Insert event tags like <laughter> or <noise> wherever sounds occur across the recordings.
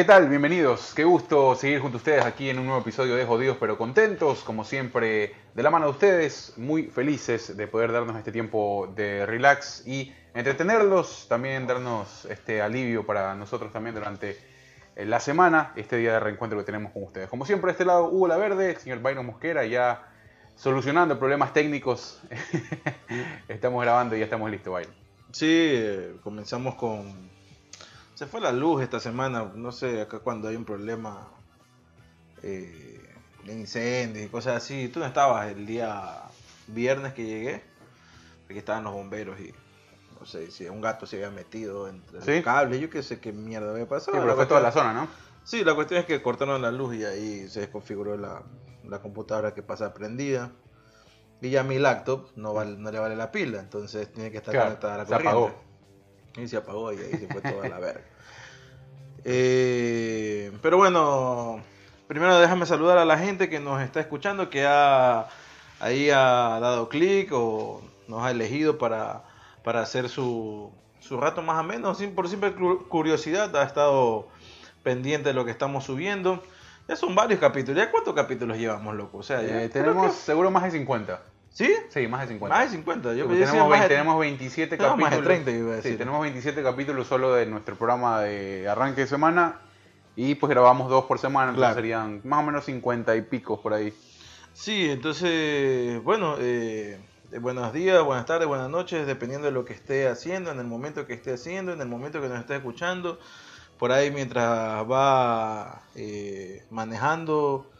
¿qué tal? Bienvenidos. Qué gusto seguir junto a ustedes aquí en un nuevo episodio de Jodidos pero Contentos. Como siempre, de la mano de ustedes, muy felices de poder darnos este tiempo de relax y entretenerlos, también darnos este alivio para nosotros también durante eh, la semana, este día de reencuentro que tenemos con ustedes. Como siempre, de este lado, Hugo La Verde, señor Byron Mosquera, ya solucionando problemas técnicos. <laughs> estamos grabando y ya estamos listos, Byron. Sí, eh, comenzamos con se fue la luz esta semana, no sé, acá cuando hay un problema eh, de incendios y cosas así. Tú no estabas el día viernes que llegué, aquí estaban los bomberos y no sé si un gato se había metido entre los cables, yo qué sé qué mierda había pasado. Sí, pero fue toda la zona, ¿no? Sí, la cuestión es que cortaron la luz y ahí se desconfiguró la, computadora que pasa prendida. Y ya mi laptop no, vale, no le vale la pila, entonces tiene que estar conectada a la corriente. Se apagó. Y se apagó y ahí se fue toda la verga. Eh, pero bueno, primero déjame saludar a la gente que nos está escuchando, que ha, ahí ha dado clic o nos ha elegido para, para hacer su, su rato más o menos, por simple curiosidad, ha estado pendiente de lo que estamos subiendo. Ya son varios capítulos. ¿Ya cuántos capítulos llevamos, loco? O sea, eh, tenemos seguro más de 50. ¿Sí? Sí, más de 50. Más de 50. Yo tenemos, tenemos 27 capítulos. Más de 30, iba a decir. Sí, tenemos 27 capítulos solo de nuestro programa de arranque de semana. Y pues grabamos dos por semana, entonces serían más o menos 50 y pico por ahí. Sí, entonces, bueno, eh, buenos días, buenas tardes, buenas noches, dependiendo de lo que esté haciendo, en el momento que esté haciendo, en el momento que nos esté escuchando. Por ahí mientras va eh, manejando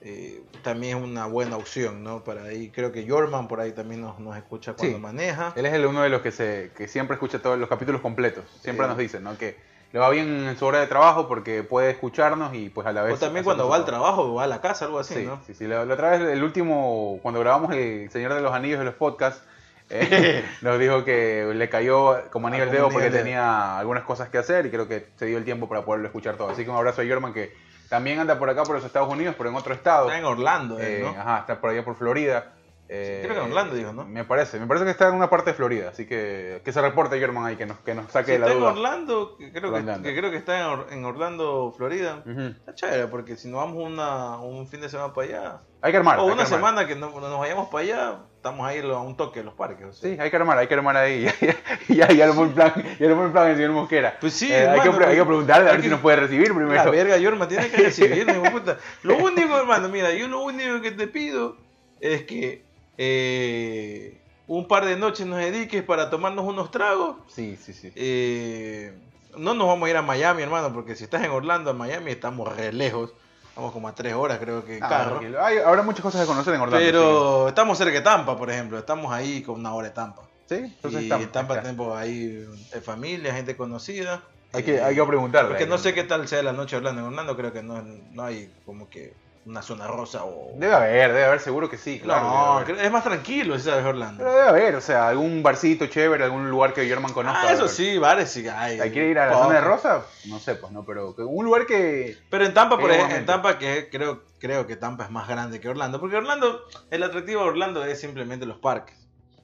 eh, también es una buena opción, ¿no? Para ahí, creo que Jorman por ahí también nos, nos escucha cuando maneja. Él es el uno de los que se que siempre escucha todos los capítulos completos. Siempre nos dice, ¿no? Que le va bien en su hora de trabajo porque puede escucharnos y pues a la vez... O también cuando va al trabajo o va a la casa, algo así, ¿no? Sí, sí. La, otra vez, el último, cuando grabamos El Señor de los Anillos de los podcasts, eh, <laughs> nos dijo que le cayó como anillo el dedo porque tenía algunas cosas que hacer y creo que se dio el tiempo para poderlo escuchar todo. Así que un abrazo a Jorman que también anda por acá, por los Estados Unidos, pero en otro estado. Está en Orlando, eh, ¿no? Ajá, está por allá por Florida. Eh, creo que en Orlando, dijo, ¿no? Me parece, me parece que está en una parte de Florida, así que que se reporte German ahí, que nos, que nos saque de la está duda. En Orlando, que creo que, creo que está en, Orlando, Florida. Está chévere, porque si nos vamos una, un fin de semana para allá, hay que armar. O una semana que no, nos vayamos para allá, estamos ahí a un toque de los parques. Sí, hay que armar, hay que armar ahí. <laughs> ya, ya, lo plan, ya lo el plan el señor Mosquera. Pues sí, eh, hay, que, hay, que, preguntarle a ver si nos puede recibir primero. La verga, tiene que <laughs> recibirme, puta. Lo único, hermano, mira, yo lo único que te pido es que eh, un par de noches nos dediques para tomarnos unos tragos. Sí, sí, sí. Eh, no nos vamos a ir a Miami, hermano, porque si estás en Orlando, a Miami estamos re lejos. Vamos como a tres horas, creo que ah, carro. Hay, habrá muchas cosas que conocer en Orlando. Pero estamos cerca de Tampa, por ejemplo. Estamos ahí con una hora de Tampa. Sí, entonces y Tampa, Tampa tenemos ahí familia, gente conocida. Hay que, hay que preguntarle. Porque no sé qué tal sea la noche de Orlando. En Orlando creo que no, no hay como que una zona rosa o... Debe haber, debe haber, seguro que sí, claro. No, es más tranquilo esa de Orlando. Pero debe haber, o sea, algún barcito chévere, algún lugar que German conozca. Ah, eso sí, bares sí hay. ¿Hay que ir a la zona de rosa? No sé, pues no, pero un lugar que... Pero en Tampa, por ejemplo, en Tampa que creo, creo que Tampa es más grande que Orlando, porque Orlando, el atractivo de Orlando es simplemente los parques.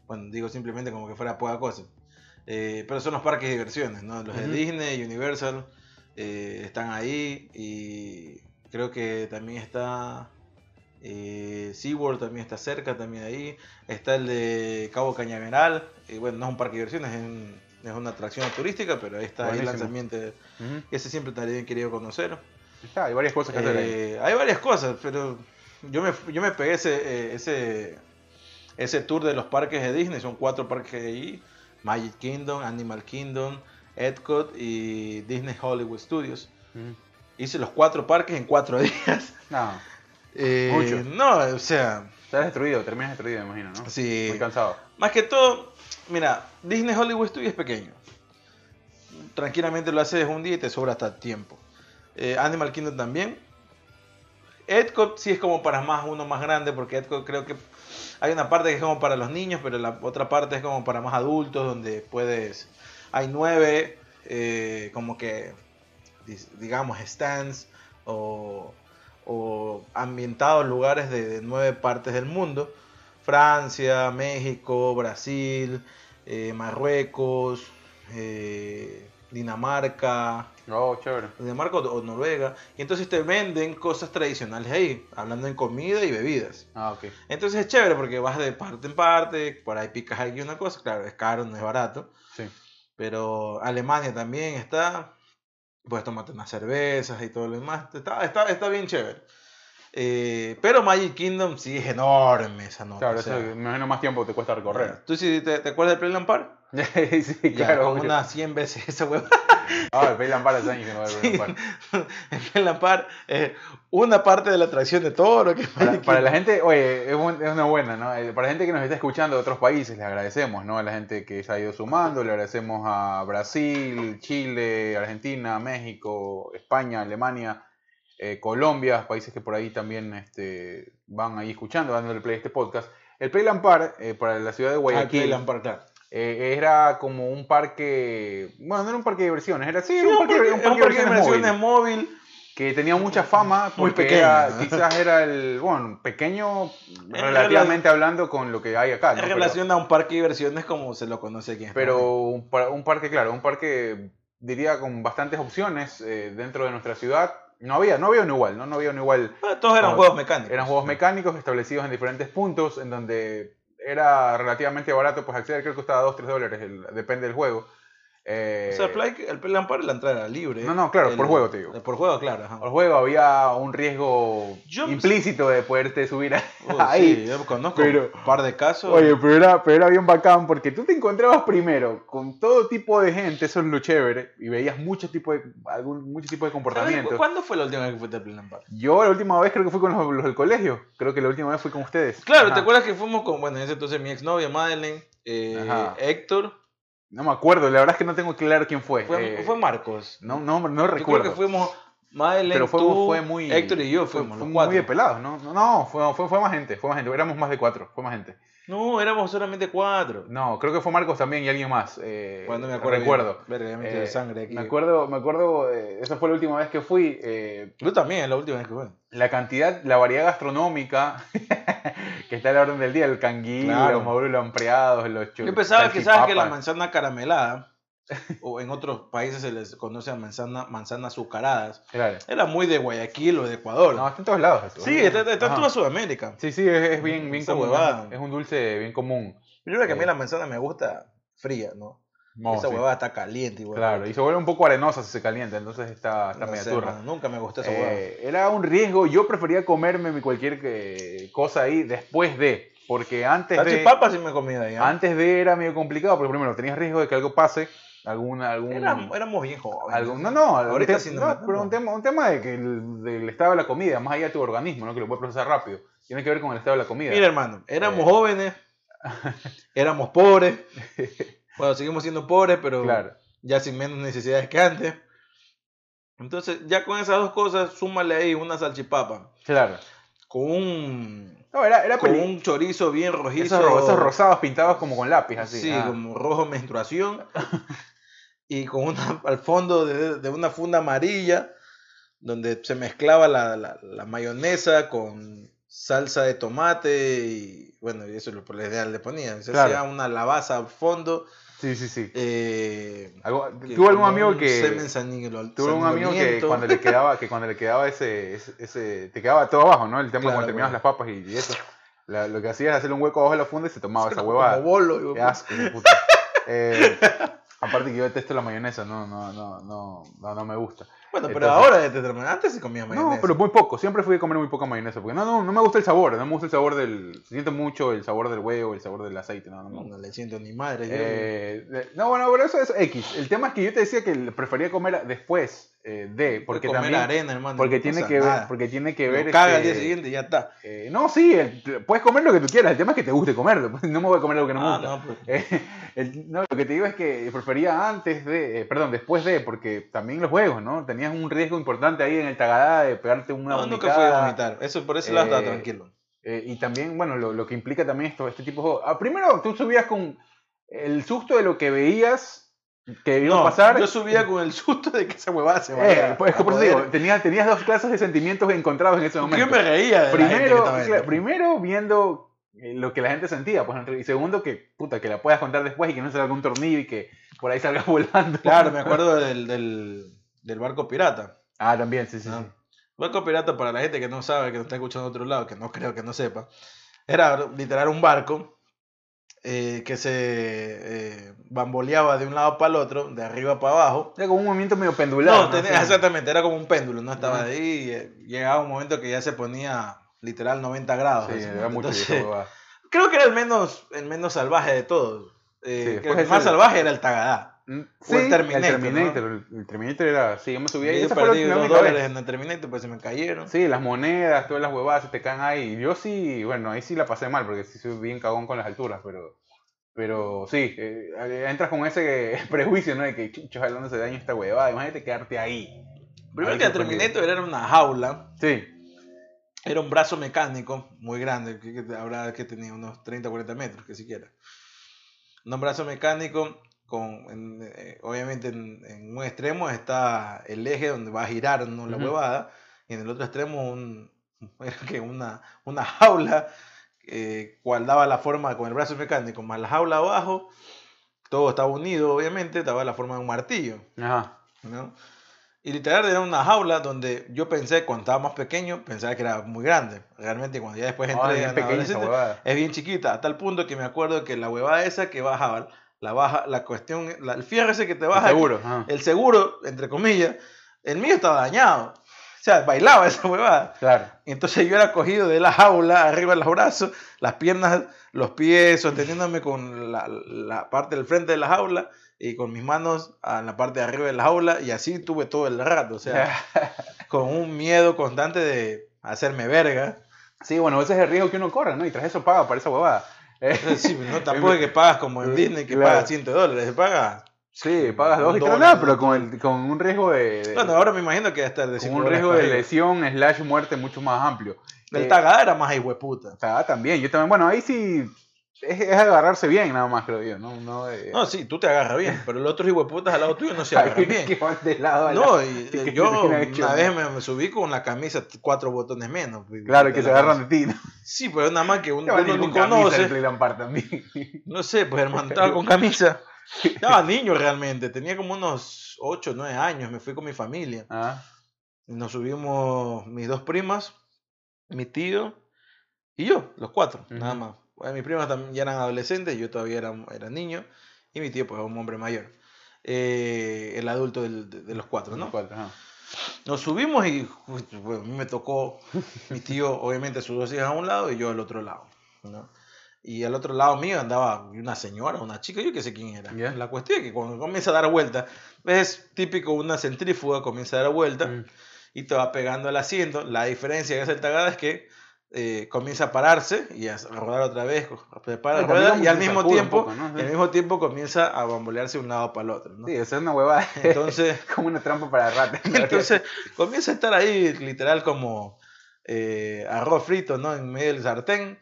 Bueno, digo simplemente como que fuera poca cosa. Eh, pero son los parques de diversiones, ¿no? Los de Disney, Universal, eh, están ahí y creo que también está eh, SeaWorld también está cerca, también ahí. Está el de Cabo Cañaveral. y bueno, no es un parque de diversiones, es, una atracción turística, pero ahí está el lanzamiento. Ese siempre también querido conocer. hay varias cosas que hacer ahí. Eh, hay varias cosas, pero yo me, yo me pegué ese, eh, ese, ese tour de los parques de Disney. Son cuatro parques ahí. Magic Kingdom, Animal Kingdom, Epcot y Disney Hollywood Studios. Hice los cuatro parques en cuatro <laughs> días. No. Eh, Mucho. No, o sea. Estás destruido, terminas destruido, me imagino, ¿no? Sí. Muy cansado. Más que todo, mira, Disney Hollywood Studios es pequeño. Tranquilamente lo haces un día y te sobra hasta tiempo. Eh, Animal Kingdom también. Epcot sí es como para más uno más grande, porque Epcot creo que hay una parte que es como para los niños, pero la otra parte es como para más adultos, donde puedes. Hay nueve, eh, como que, digamos, stands o o ambientados lugares de, nueve partes del mundo. Francia, México, Brasil, eh, Marruecos, eh, Dinamarca, Oh, chévere. Dinamarca o, o Noruega, y entonces te venden cosas tradicionales ahí, hablando en comida y bebidas. Ah, ok. Entonces es chévere porque vas de parte en parte, por ahí picas aquí una cosa, claro, es caro, no es barato, Sí. pero Alemania también está, puedes tomarte unas cervezas y todo lo demás, está, está, está bien chévere. Eh, pero Magic Kingdom sí es enorme esa nota. Claro, o sea, eso me imagino más tiempo te cuesta recorrer. ¿Tú sí te, te acuerdas del Playland Park? <laughs> sí, Ya, claro. unas 100 veces esa hueva. Ah, el hace años que no Park. el Park <laughs> es una parte de la atracción de todo lo que es Para, la gente, oye, es, una buena, ¿no? Eh, Para la gente que nos está escuchando de otros países, les agradecemos, ¿no? A la gente que se ha ido sumando, le agradecemos a Brasil, Chile, Argentina, México, España, Alemania, eh, Colombia, países que por ahí también este, van ahí escuchando, dándole play a este podcast. El Playland Park, eh, para la ciudad de Ah, el Guayaquil, Park, claro. Eh, era como un parque, bueno, no era un parque de diversiones, era sí, Sí, era un parque, un un de parque de diversiones móvil que tenía mucha fama Muy pequeño, quizás era el, bueno, pequeño En relativamente hablando con lo que hay acá, ¿no? En Pero- relación a un parque de diversiones como se lo conoce aquí en. Pero un, un parque, claro, un parque, diría, con bastantes opciones eh, dentro de nuestra ciudad. No había, no había uno igual, ¿no? No había uno igual. Ah, Todos eran juegos mecánicos. Eran juegos mecánicos establecidos en diferentes puntos, en donde era relativamente barato, pues acceder creo que costaba 2, 3 dólares, el- depende del juego. Eh, O sea, el, Play, el Park la entrada era libre. No, no, claro, El- por juego te digo. Por juego, claro. Ajá. Al juego había un riesgo Yo- implícito de poderte subir a- Oh, <laughs> ahí. sí, yo conozco pero- un par de casos. Oye, pero era, pero era bien bacán porque tú te encontrabas primero con todo tipo de gente, eso es lo chévere, y veías mucho tipo de, algún, mucho tipo de ¿Sabes comportamientos. ¿Cuándo fue la última vez que fuiste al Park? Yo la última vez creo que fui con los, los del colegio, creo que la última vez fui con ustedes. Claro, Ajá. ¿te acuerdas que fuimos con, bueno, en ese entonces mi exnovia Madeleine, eh. Héctor, No me acuerdo, la verdad es que no tengo claro quién fue. fue, Eh, fue Marcos. no, no, no Yo recuerdo. creo que fuimos Madeleine, pero fue, tú, fue muy. Héctor y yo fuimos, fue los muy de pelados, ¿no? No, no fue, fue, fue más gente, fue más gente. Éramos más de cuatro, fue más gente. No, éramos solamente cuatro. No, creo que fue Marcos también y alguien más. Eh, Cuando me acuerdo. Recuerdo. Verga, me Eh, sangre aquí. Me acuerdo, me acuerdo, eh, esa fue la última vez que fui. eh, Yo también, la última vez que fui. la cantidad, la variedad gastronómica <laughs> que está a la orden del día, el canguil, Claro. los maduros los churros. Yo pensaba que sabes que la manzana caramelada, o en otros países se les conoce a manzana, manzana azucaradas, Claro. era muy de Guayaquil o de Ecuador. No, está en todos lados eso. sí, está, está en toda Sudamérica. Sí, sí, es, es bien, bien común. huevada. Es un dulce bien común. Yo creo que a mí Eh. la manzana me gusta fría, ¿no? No, esa sí. huevada está caliente igual. Claro, y se vuelve un poco arenosa si se calienta, entonces está, está No media sé, turra. nunca me gustó esa Eh, huevada. era un riesgo, yo prefería comerme mi cualquier eh, cosa ahí después de, porque antes de, sí me comí de ahí. ¿ah? antes de era medio complicado, porque primero tenías riesgo de que algo pase, alguna, algún, Era- éramos bien jóvenes. algún- no, no, Ahorita te- no pero un tema, un tema de que el, del estado de la comida, más allá de tu organismo, ¿no? que lo puede procesar rápido, tiene que ver con el estado de la comida. Mira, hermano, éramos Eh. jóvenes, <laughs> éramos pobres. Bueno, seguimos siendo pobres, pero claro, ya sin menos necesidades que antes. Entonces, ya con esas dos cosas, súmale ahí una salchipapa claro. con un, No, era, era con peli- un chorizo bien rojizo. esos, esos rosados pintados como con lápiz, así. Sí, ah. como rojo menstruación. <laughs> y con una al fondo de, de una funda amarilla, donde se mezclaba la, la- la mayonesa con salsa de tomate y bueno, y eso es lo idea le ponía. Se Claro. hacía una lavaza al fondo. Sí, sí, sí. Eh, que Tuve algún como amigo que... Tuve un amigo que cuando le quedaba, que cuando le quedaba ese, ese, ese- te quedaba todo abajo, ¿no? El tema Claro, cuando terminabas bueno. las papas y, y eso. La- lo que hacía era hacerle un hueco abajo de la funda y se tomaba esa como huevada. bolo, hijo de Qué asco, puta. Eh, aparte que yo detesto la mayonesa, no, no, no, no, no, no me gusta. Bueno, pero Entonces- ahora ya te terminé. Antes se comía mayonesa. No, pero muy poco. Siempre fui a comer muy poca mayonesa. Porque no, no, no me gusta el sabor. No me gusta el sabor del. Siento mucho el sabor del huevo, el sabor del aceite. No, no No, no le siento ni madre. yo- Eh, de- no, bueno, pero eso es X. El tema es que yo te decía que prefería comer después eh, de. Porque comer también. arena, hermano. Porque no tiene pasa que ver, nada. porque tiene que Lo ver. caga al este, día siguiente ya está. eh, no, sí, el- puedes comer lo que tú quieras. El tema es que te guste comerlo. <laughs> No me voy a comer algo que no me Ah, gusta. no, pues. <laughs> Eh, el- no, lo que te digo es que prefería antes de, perdón, después de, porque también los juegos, ¿no? Tenías un riesgo importante ahí en el Tagadá de pegarte una No, nunca fui a vomitar. Eso, por ese lado estaba tranquilo. Y también, bueno, lo, lo que implica también esto, este tipo de juegos. Ah, primero, tú subías con el susto de lo que veías que iba No, pasar. yo subía con el susto de que esa huevada se vaya. Eh, pues, es que a por eso digo, tenías, tenías dos clases de sentimientos encontrados en ese momento. yo me reía de la gente que primero, primero viendo eh, lo que la gente sentía, pues, y segundo que, puta, que la puedas contar después y que no salga algún tornillo y que por ahí salga <laughs> volando. Claro, me acuerdo del, del, del barco pirata. Ah, también, sí, sí, sí. Barco pirata, para la gente que no sabe, que no está escuchando de otro lado, que no creo que no sepa, era literal un barco eh, que se eh, bamboleaba de un lado para el otro, de arriba para abajo. Era como un movimiento medio pendular. No, tenía- exactamente, era como un péndulo, ¿no? Estaba ahí y eh, llegaba un momento que ya se ponía literal 90 grados. Sí, era mucho Entonces, creo que era el menos, el menos salvaje de todos. Eh, Sí, creo después que el más salvaje era el Tagadá. Mm, o el Terminator, El Terminator, el- el Terminator era. Sí, yo me subí ahí. Yo perdí dos dólares vez. en el Terminator, pues se me cayeron. Sí, las monedas, todas las huevadas se te caen ahí. Yo sí, bueno, ahí sí la pasé mal porque sí soy bien cagón con las alturas, pero. Pero sí, eh, entras con ese <laughs> prejuicio, ¿no? De que chucho, no se dañe esta huevada. Imagínate quedarte ahí. Primero que el. Terminator era una jaula, Sí, era un brazo mecánico muy grande, que, que habrá que tenía unos 30 40 metros, que siquiera. Un brazo mecánico con, en- eh, obviamente en, en un extremo está el eje donde va a girar ¿no? la Ujú. huevada, y en el otro extremo un, <laughs> que una, una jaula, eh, cual daba la forma con el brazo mecánico, más la jaula abajo, todo estaba unido, obviamente, daba la forma de un martillo. ajá. ¿no? Y literal era una jaula donde yo pensé, cuando estaba más pequeño, pensaba que era muy grande. Realmente cuando ya después Ah, entré en pequeña esa adolescente, huevada. es bien chiquita, a tal punto que me acuerdo que la huevada esa que bajaba, la baja, la cuestión, la- el fierro ese que te baja, Seguro. ajá. el seguro, entre comillas, el mío estaba dañado. O sea, bailaba esa huevada. Claro. Entonces yo era cogido de la jaula, arriba de los brazos, las piernas, los pies, sosteniéndome con la, la parte del frente de la jaula y con mis manos en la parte de arriba de la jaula y así tuve todo el rato, o sea, <laughs> con un miedo constante de hacerme verga. Sí, bueno, ese es el riesgo que uno corre, ¿no? Y tras eso paga para esa huevada. <laughs> Sí, no, tampoco es que pagas como en Disney que Claro. pagas 100 dólares, se paga. Sí, pagas dos Un y tres dólar, nada, pero con, el, con un riesgo de, de- Bueno, ahora me imagino que va a estar de con 5 un dólares riesgo de lesión slash muerte mucho más amplio. El Eh, tagada era más hijueputa. sea, también, yo también, bueno, ahí sí es, es agarrarse bien nada más, creo yo, ¿no? no de- No, sí, tú te agarras bien, pero los otros hijueputas al lado tuyo no se <laughs> Hay agarran bien. que van de lado a No, y, <laughs> eh, yo hecho, una ¿no? vez me, me subí con la camisa cuatro botones menos. pues, Claro, que se agarran de ti. ¿no? Sí, pero nada más que un, uno el conoce. <laughs> No sé, pues hermano, estaba con camisa. Estaba niño realmente, tenía como unos 8 o 9 años, me fui con mi familia. Ah, Nos subimos mis dos primas, mi tío y yo, los cuatro, nada Ujú. más. Bueno, mis primas ya eran adolescentes, yo todavía era, era niño, y mi tío pues un hombre mayor. Eh, el adulto del- de, los cuatro, ¿no? cuatro, ajá. Nos subimos y bueno, a mí me tocó, mi tío obviamente sus dos hijas a un lado y yo al otro lado. ¿no? Y al otro lado mío andaba una señora, una chica, yo qué sé quién era. Ya. La cuestión es que cuando comienza a dar vuelta, es típico una centrífuga, comienza a dar vuelta Mm. y te va pegando el asiento. La diferencia que hace el tagada es que eh, comienza a pararse y a rodar otra vez, se para la Ah, rueda, y al mismo tiempo, poco, ¿no? y al mismo tiempo comienza a bambolearse de un lado para el otro. ¿no? Sí, esa es una huevada. <laughs> Entonces, <laughs> como una trampa para ratas. <laughs> entonces comienza a estar ahí literal como eh, arroz frito, ¿no? En medio del sartén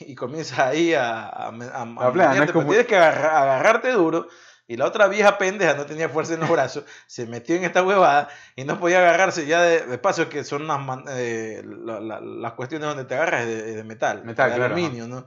y comienza ahí a, a, a, a plana, no como- tienes que agarra- agarrarte duro y la otra vieja pendeja no tenía fuerza en los brazos, <laughs> se metió en esta huevada y no podía agarrarse ya de, de paso que son man- eh, la- la- las cuestiones donde te agarras de, de metal, Metal, de claro, aluminio, ¿no?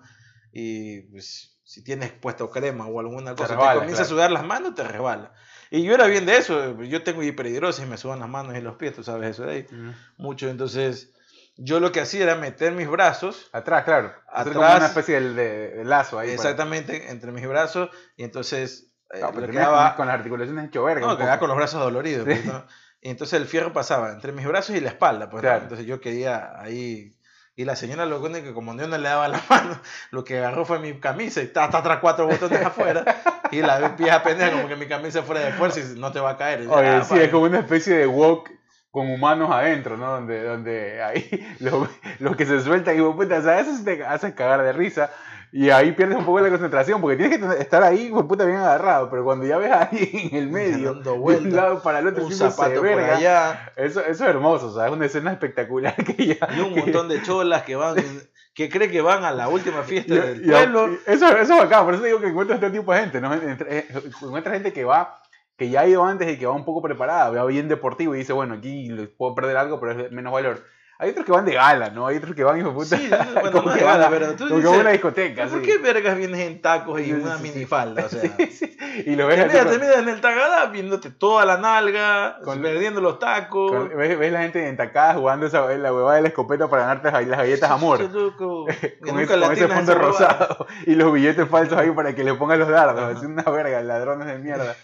Y pues, si tienes puesto crema o alguna Te cosa, te, resbala, comienza a claro. sudar las manos, te resbala. Y yo era bien de eso, yo tengo hiperhidrosis, me sudan las manos y los pies, tú sabes eso de ahí, Mm. mucho, entonces yo lo que hacía era meter mis brazos Atrás, claro. Hacer como Atrás. una especie de, de- de lazo ahí. para- exactamente entre mis brazos y entonces No, pero lo quedaba, con las articulaciones hecho verga. no, quedaba con los brazos doloridos. pues, ¿no? Y entonces el fierro pasaba entre mis brazos y la espalda. Pues, ¿no? Claro. Entonces yo quería ahí. Y la señora lo único que como yo no le daba la <laughs> mano, lo que agarró fue mi camisa y está atrás cuatro botones <laughs> afuera. Y la vieja pendeja como que mi camisa fuera de fuerza y no te va a caer. Y Oye, "Ah, sí, vale". es como una especie de walk con humanos adentro, ¿no? Donde, donde ahí <laughs> los los que se sueltan y vos, puta, o sea, eso sí te hace cagar de risa. Y ahí pierdes un poco la concentración porque tienes que estar ahí, de puta, bien agarrado. Pero cuando ya ves ahí en el medio, de un lado para el otro, un zapato por verga, allá. Eso, eso es hermoso, o sea, es una escena espectacular <laughs> que ya. Y un montón de cholas que van, que cree que van a la última <laughs> fiesta del pueblo. eso, eso es bacán, por eso digo que encuentras este tipo de gente, ¿no? Eh, Encuentras gente que va, que ya ha ido antes y que va un poco preparada, va bien deportivo y dice, bueno, aquí puedo perder algo, pero es menos valor. Hay otros que van de gala, ¿no? Hay otros que van, hijo de puta. Sí, bueno, <laughs> no de gala, pero tú dices, una discoteca, ¿Por sí. qué vergas vienes en tacos y una minifalda? O <laughs> sea, Sí, sí. Y lo ves te así miras, con- te miras en el tagadá viéndote toda la nalga, Con- perdiendo los tacos. con- ves, ves la gente entacada jugando esa, la huevada de la escopeta para ganarte las, galletas amor. <laughs> Con, ese, con fondo rosado y los billetes falsos ahí para que le pongan los dardos. Ajá. Es una verga, ladrones de mierda.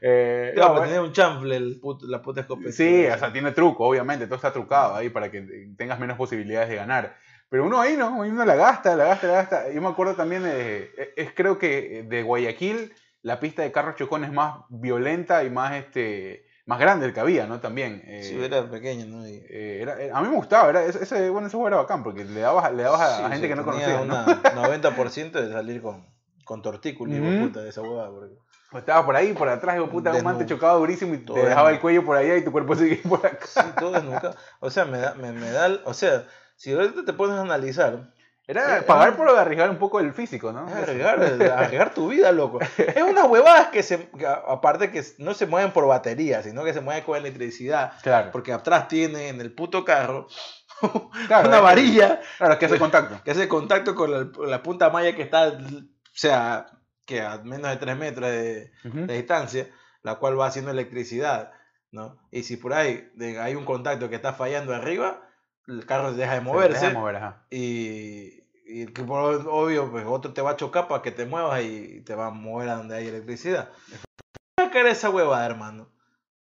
Eh, Claro, no, pero bueno, tenía un chanfle el puto- la puta escopeta. Sí, o sea, tiene truco, obviamente, todo está trucado ahí para que tengas menos posibilidades de ganar. Pero uno ahí no, uno la gasta, la gasta, la gasta. Yo me acuerdo también de, es creo que de Guayaquil, la pista de carros chocón es más violenta y más, este, más grande el que había, ¿no? También. eh, Sí, era pequeño, ¿no? Y- eh, era- eh, a mí me gustaba, era, ese, bueno, ese juego era bacán, porque le dabas, le dabas a, Sí, a gente sí, que no tenía conocía, ¿no? una <laughs> 90% de salir con, con tortícolis, hijo de Ujú. puta, de esa huevada. porque- O Estaba por ahí, por atrás, de puta, un man te Desnudo. chocaba durísimo y te dejaba el cuello por allá y tu cuerpo seguía por acá. Sí, todo desnucado. O sea, me da, me, me da, o sea, si ahorita te pones a analizar, Era Eh, pagar por arriesgar un poco el físico, ¿no? es arriesgar, <laughs> arriesgar tu vida, loco. Es unas huevadas que se, que aparte que no se mueven por batería, sino que se mueven con electricidad. Claro. Porque atrás tiene en el puto carro <laughs> Claro, una varilla Claro, que hace contacto. que hace contacto con la, la punta malla que está, o sea, que a menos de 3 metros de, distancia, la cual va haciendo electricidad, ¿no? Y si por ahí de- hay un contacto que está fallando arriba, el carro deja de moverse Deja de mover, ajá. y, y que por obvio, pues otro te va a chocar para que te muevas y te va a mover a donde hay electricidad. ¿Qué cara esa huevada, hermano?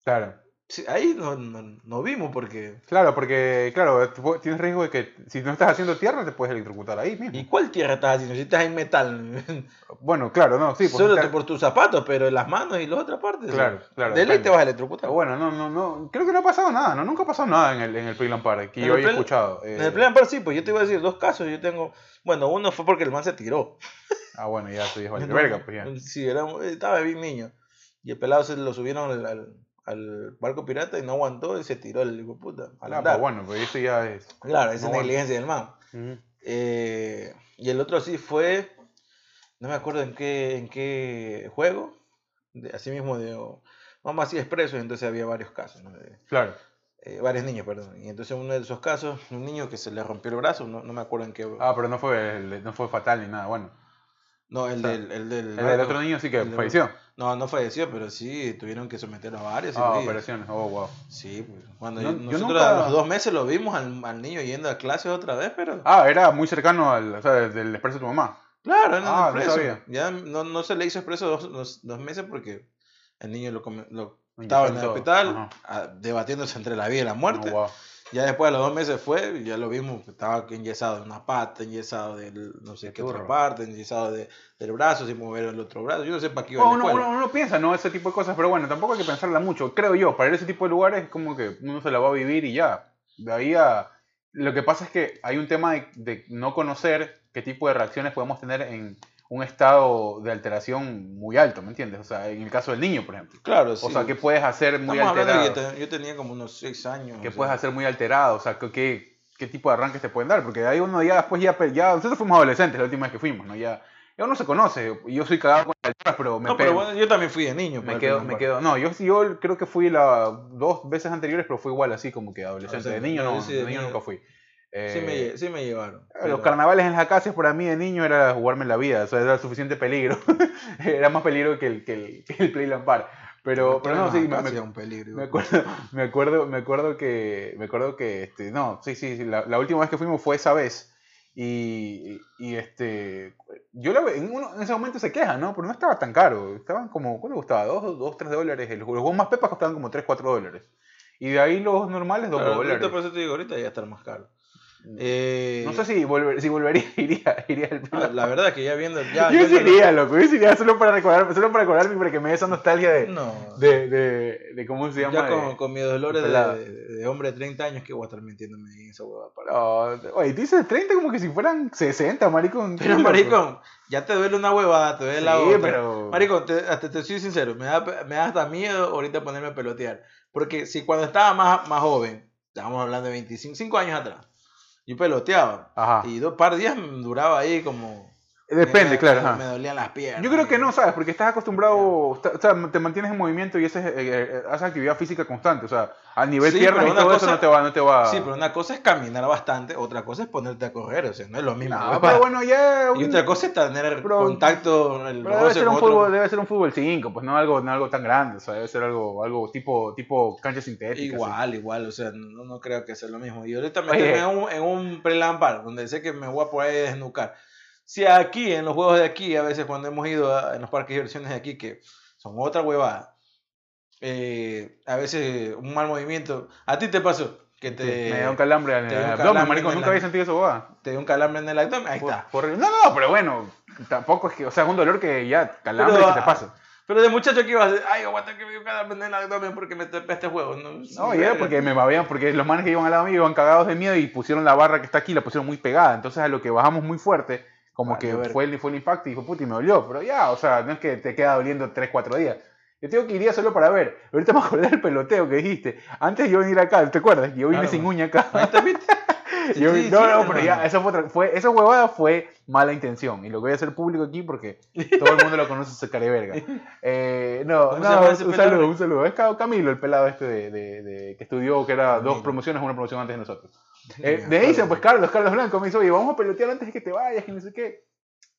Claro. Sí, ahí no, no, no vimos porque... Claro, porque, claro, tú tienes riesgo de que si no estás haciendo tierra te puedes electrocutar ahí mismo. ¿Y cuál tierra estás haciendo? Si estás en metal, <laughs> Bueno, claro, no, sí. solo estar- por tus zapatos, pero en las manos y las otras partes. Claro, claro, De ley te vas a electrocutar. Bueno, no, no, no, creo que no ha pasado nada, ¿no? Nunca ha pasado nada en el, en el Playland Park, que En yo Play- escuchado. eh, En el Play Amparo sí, pues yo te iba a decir dos casos. Yo tengo. Bueno, uno fue porque el man se tiró. <laughs> Ah, bueno, ya estoy <laughs> vale verga, pues ya. Sí, era, estaba bien niño. Y el pelado se lo subieron al, al, barco pirata y no aguantó y se tiró el hijo puta. Al Ah, andar. pues bueno, pues eso ya es... Claro, esa no es negligencia del man. Ujú. Eh, y el otro sí fue. No me acuerdo en qué, en qué juego. De, así mismo de. Vamos así expreso, entonces había varios casos, ¿no? De- Claro. eh, varios niños, perdón. Y entonces uno de esos casos, un niño que se le rompió el brazo, no, no me acuerdo en qué. Ah, pero no fue, no fue fatal ni nada, bueno. No, el o sea, del. El del, El del otro niño sí que falleció. No, no falleció, pero sí tuvieron que someterlo a. Ah, cirugías. operaciones, oh, wow. Sí, pues. Cuando No, yo- yo nosotros nunca- a los dos meses lo vimos al, al niño yendo a clases otra vez, pero. Ah, era muy cercano al, o sea, del expreso de tu mamá. Claro, el Ah, no expreso. Ya no, no se le hizo expreso dos, dos, dos meses porque el niño lo, lo estaba en el hospital debatiéndose entre la vida y la muerte. Oh, wow. Ya después de los dos meses fue, ya lo vimos, estaba enyesado de una pata, enyesado de no sé qué otra turro. parte, enyesado de, del brazo, sin mover el otro brazo. Yo no sé para qué iba uno, uno, uno piensa, ¿no? Ese tipo de cosas, pero bueno, tampoco hay que pensarla mucho. Creo yo, para ir a ese tipo de lugares es como que uno se la va a vivir y ya. De ahí a... Lo que pasa es que hay un tema de, de no conocer qué tipo de reacciones podemos tener en un estado de alteración muy alto, ¿me entiendes? O sea, en el caso del niño, por ejemplo. Claro, sí. O sea, ¿qué puedes hacer muy Estamos de alterado? que te- yo tenía como unos 6 años. ¿Qué o sea. puedes hacer muy alterado? O sea, ¿qué- ¿qué, tipo de arranques te pueden dar? Porque de ahí uno ya después ya, ya nosotros fuimos adolescentes la última vez que fuimos, ¿no? Ya, ya uno se conoce. Yo soy cagado con las alturas, pero me No, pego. pero bueno, yo también fui de niño. Me para quedo, me primer quedo. No, yo, yo creo que fui la, dos veces anteriores, pero fue igual así como que adolescente. De Adolescente. niño No, de de niño niño- nunca fui. Sí, Eh, me, lle- sí me llevaron. Los pero- carnavales en las casas para mí de niño era jugarme la vida, o sea, era suficiente peligro. <laughs> era más peligro que el, que el, <laughs> que el Playland Park. Pero, pero no, sí, me, me- un peligro. me acuerdo, me acuerdo, me acuerdo que, me acuerdo que, este, no, sí, sí, sí, la, la última vez que fuimos fue esa vez. Y, y este, yo la, en, uno- en ese momento se queja, ¿no? Pero no estaba tan caro. Estaban como, ¿cuánto costaba? ¿Dos, dos tres dólares? Los juegos más pepas costaban como 3, 4 dólares. Y de ahí los normales, 2 Claro, dólares. ahorita por eso te digo, ahorita ya estar más caro. Eh, No sé si, volver, si volvería, <laughs> iría, iría al ah, La verdad que ya viendo. Ya, Yo sí iría, loco. Yo sí iría solo para recordar, solo para recordarme, para que me dé esa nostalgia de, No. de, de, de cómo se llama. ya de- con, con mis dolores de, hombre de 30 años, que voy a estar mintiéndome en esa huevada. No, oye, tú dices 30 como que si fueran 60, maricón. <laughs> Pero, maricón, ya te duele una huevada, te duele la Sí, otra. pero- Maricón, te, hasta te soy sincero, me da, me da hasta miedo ahorita ponerme a pelotear. Porque si cuando estaba más, más joven, estamos hablando de 25 cinco años atrás, yo peloteaba. Ajá. Y dos par de días duraba ahí como. Depende, me- claro. Me, me dolían las piernas. Yo creo que no, ¿sabes? Porque estás acostumbrado, o sea, te mantienes en movimiento y haces, eh, eh, haces actividad física constante. O sea, a nivel Sí, piernas y todo eso cosa- no te va, no te va. Sí, pero una cosa es caminar bastante, otra cosa es ponerte a correr, o sea, no es lo mismo. No, pero bueno, ya. <laughs> Y otra cosa es tener Pero- contacto, el Pero debe ser, un otro. fútbol, debe ser un fútbol 5, pues no algo, no algo tan grande, o sea, debe ser algo, algo tipo, tipo cancha sintética. Igual, igual, o sea, no, no creo que sea lo mismo. Y ahorita meterme en un, en un prelampar, donde sé que me voy a poder desnucar. Si aquí, en los juegos de aquí, a veces cuando hemos ido a- en los parques de diversiones de aquí, que son otra huevada, eh, a veces un mal movimiento. ¿A ti te pasó? Que Sí, te, me da un calambre en el dio abdomen, marico, nunca había sentido eso, boba. te dio un calambre en el abdomen, ahí está. No, no, pero bueno, tampoco es que, o sea, es un dolor que ya, calambre Pero, que te ah, pasa. Pero de muchacho que ibas a decir, ay, aguanta que me dio un calambre en el abdomen porque me topé este juego. No, No, era porque me babían, porque los manes que iban al lado mío iban cagados de miedo y pusieron la barra que está aquí, la pusieron muy pegada. Entonces a lo que bajamos muy fuerte, como Vale, que verga. fue el, fue el impacto y dijo, puta, y me dolió. Pero ya, o sea, no es que te queda doliendo 3, 4 días. Yo tengo que iría solo para ver. Ahorita me <laughs> acordé del peloteo que dijiste. Antes yo venir acá, ¿te acuerdas? Yo vine Claro, sin uña acá. ¿viste? Te <laughs> Yo- estoy no, no, diciendo, pero ya, esa fue, otra- fue, esa huevada fue mala intención. Y lo voy a hacer público aquí porque todo el mundo lo conoce, ese careverga. <laughs> Eh, no, ¿Cómo se no, un saludo, un saludo. Es Ca- Camilo, el pelado este de, de- de- que estudió, que era dos Camilo. promociones, una promoción antes de nosotros. Me Eh, acuerdo. ahí, pues Carlos, Carlos Blanco me dice, oye, vamos a pelotear antes de que te vayas, que no sé qué.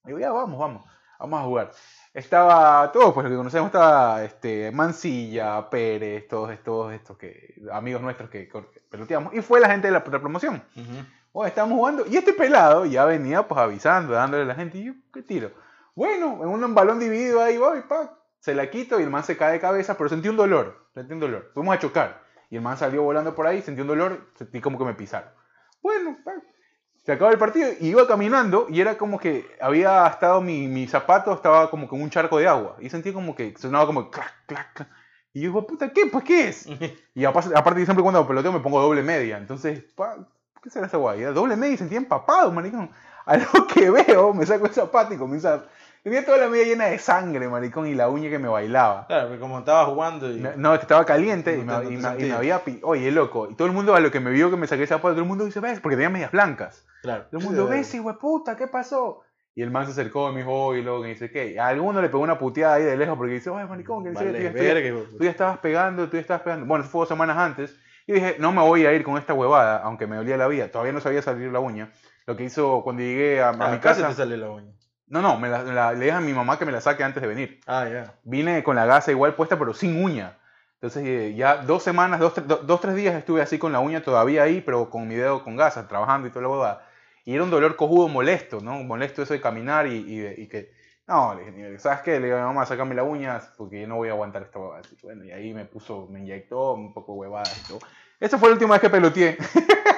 Digo, ya, vamos, vamos, vamos a jugar. Estaba todos, pues lo que conocemos estaba este, Mancilla, Pérez, todos estos, estos que, amigos nuestros que peloteamos. Y fue la gente de la, de la promoción. Ujú. Oye, estábamos jugando. Y este pelado ya venía pues avisando, dándole a la gente. Y yo, ¿qué tiro? Bueno, en un balón dividido ahí voy, pa. Se la quito y el man se cae de cabeza, pero sentí un dolor. Sentí un dolor. Fuimos a chocar. Y el man salió volando por ahí, sentí un dolor, sentí como que me pisaron. Bueno. Se acabó el partido y iba caminando y era como que había estado mi, mi zapato, estaba como que en un charco de agua. Y sentí como que sonaba como clac, clac, clac. Y yo digo, puta, ¿qué? Pues, ¿qué es? <laughs> Y aparte, siempre cuando peloteo me pongo doble media. Entonces, pa, ¿qué será esa guay? Doble media y sentía empapado, maricón. A lo que veo, me saco el zapato y comienza... Tenía toda la media llena de sangre, maricón, y la uña que me bailaba. Claro, porque como estaba jugando y... No, es que estaba caliente y, me, y me- y me había... Oye, loco. Y todo el mundo a lo que me vio que me saqué el zapato, todo el mundo dice, ¿ves? Porque tenía medias blancas. Claro. Todo el mundo, ¿ves, hijo de puta? ¿Qué pasó? Y el man se acercó y me dijo, oye, loco, que dice, ¿qué? A alguno le pegó una puteada ahí de lejos porque dice, oye, maricón, que Vale, tú ya- tú ya- verga, tú estabas pegando, tú ya estabas pegando. Bueno, eso fue dos semanas antes. Y dije, no me voy a ir con esta huevada, aunque me dolía la vida. Todavía no sabía salir la uña. Lo que hizo cuando llegué a, a Ah, mi casa. te sale la uña. No, no, me la- me la- le dije a mi mamá que me la saque antes de venir. Ah, ya. Vine con la gasa igual puesta, pero sin uña. Entonces eh, ya dos semanas, dos, do- dos, tres días estuve así con la uña todavía ahí, pero con mi dedo con gasa, trabajando y toda la huevada. Y era un dolor cojudo molesto, ¿no? Molesto eso de caminar y, y de- y que... No, le dije, ¿sabes qué? Le digo a mi mamá, sácame las uñas porque yo no voy a aguantar esta huevada. Así bueno, y ahí me puso, me inyectó un poco huevada y todo. Esa fue la última vez que peloteé. <laughs>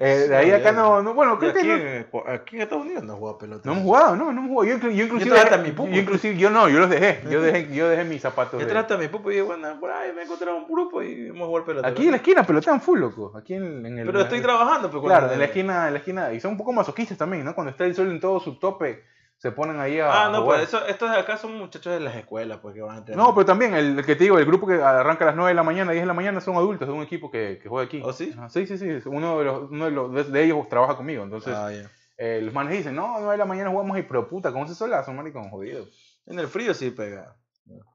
Eh, de ahí Ah, acá no, no, bueno, creo que aquí, no, en, aquí en Estados Unidos no juega pelota. no hemos jugado, no, no hemos jugado. Yo, inclu- yo inclusive, traje hasta dejé- mi pupo. yo inclusive, yo no, yo los dejé, yo dejé, yo dejé mis zapatos. Yo trata a mi pupo y digo, bueno, por ahí me encontré un grupo y vamos a jugar pelota. Aquí en la esquina pelotean full, loco. Aquí en, en el. Pero estoy trabajando, pues. Claro, en la esquina, en la esquina. Y son un poco masoquistas también, ¿no? Cuando está el sol en todo su tope, se ponen ahí a. Ah, no, jugar. pues eso, estos de acá son muchachos de las escuelas, pues que van a entrenar. No, pero también el, que te digo, el grupo que arranca a las 9 de la mañana, 10 de la mañana, son adultos, es un equipo que, que juega aquí. ¿Oh, sí? Sí, sí, sí. Uno de, los, uno de, los, de- de ellos trabaja conmigo. Entonces, Ah, eh, los manes dicen, no, 9 de la mañana jugamos y pero puta, con ese solazo, maricón, jodido. En el frío sí pega.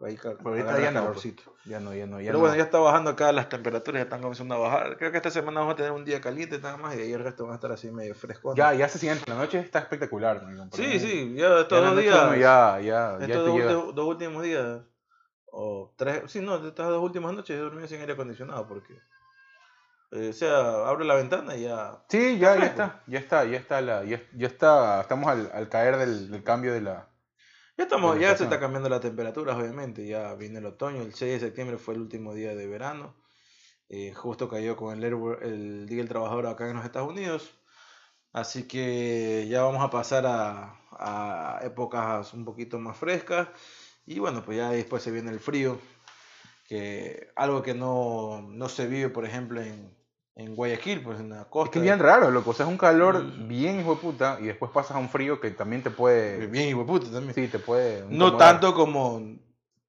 Ahí ca- Pero ahorita agarra ya no, pues. Ya no, ya no, ya Pero no. bueno, ya está bajando acá las temperaturas, ya están comenzando a bajar. Creo que esta semana vamos a tener un día caliente nada más y ahí el resto van a estar así medio frescos. Ya, ya se siente, la noche está espectacular. para Sí, sí, ya estos dos días. ya, ya, ya estos dos, llega. dos- dos últimos días. O tres. Sí, no, estas dos últimas noches he dormido sin aire acondicionado porque. eh, o sea, abro la ventana y ya. Sí, ya, ya está, ya está, ya está, la, ya, ya está, estamos al, al caer del, del cambio de la... Ya estamos, ya se está cambiando la temperatura, obviamente. Ya viene el otoño. El 6 de septiembre fue el último día de verano. eh, justo cayó con el, el Día del Trabajador acá en los Estados Unidos. Así que ya vamos a pasar a, a épocas un poquito más frescas. Y bueno, pues ya después se viene el frío. Que algo que no, no se vive, por ejemplo, en, en Guayaquil, pues en la Es costa. que es bien raro, loco, o sea, es un calor Mm. bien hijo de puta y después pasas a un frío que también te puede... Bien hijueputa también. Sí, te puede... No incomodar. tanto como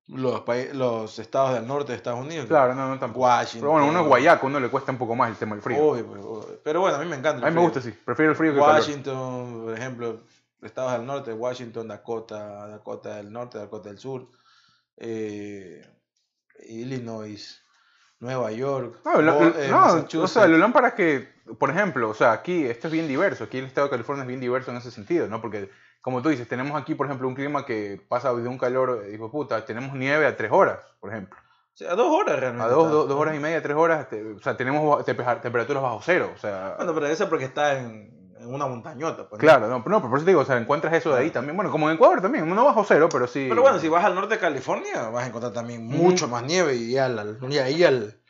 los, los estados del norte de Estados Unidos. Claro, no, no tampoco. Washington. Pero bueno, uno es guayaco, uno le cuesta un poco más el tema del frío. Obvio, pues, obvio. Pero bueno, a mí me encanta. el a mí me gusta, sí, prefiero el frío que el calor. Washington, por ejemplo, estados del norte, Washington, Dakota, Dakota del norte, Dakota del sur, eh, Illinois, Nueva York, No, lo- Bo- eh, no, o sea, lo lámpara es que, por ejemplo, o sea, aquí esto es bien diverso, aquí el estado de California es bien diverso en ese sentido, ¿no? Porque, como tú dices, tenemos aquí, por ejemplo, un clima que pasa de un calor, eh, hijo de puta, tenemos nieve a tres horas, por ejemplo. O sea, a dos horas realmente. A dos, dos, dos horas y media, tres horas, te- o sea, tenemos temperaturas bajo cero, o sea... Bueno, pero eso es porque está en, en una montañota. pues. Claro, no, pero no, pero por eso te digo, o sea, encuentras eso de ahí también. Bueno, como en Ecuador también, no bajo cero, pero sí. Pero bueno, si vas al norte de California, vas a encontrar también Ujú. mucho más nieve y al, y ahí al...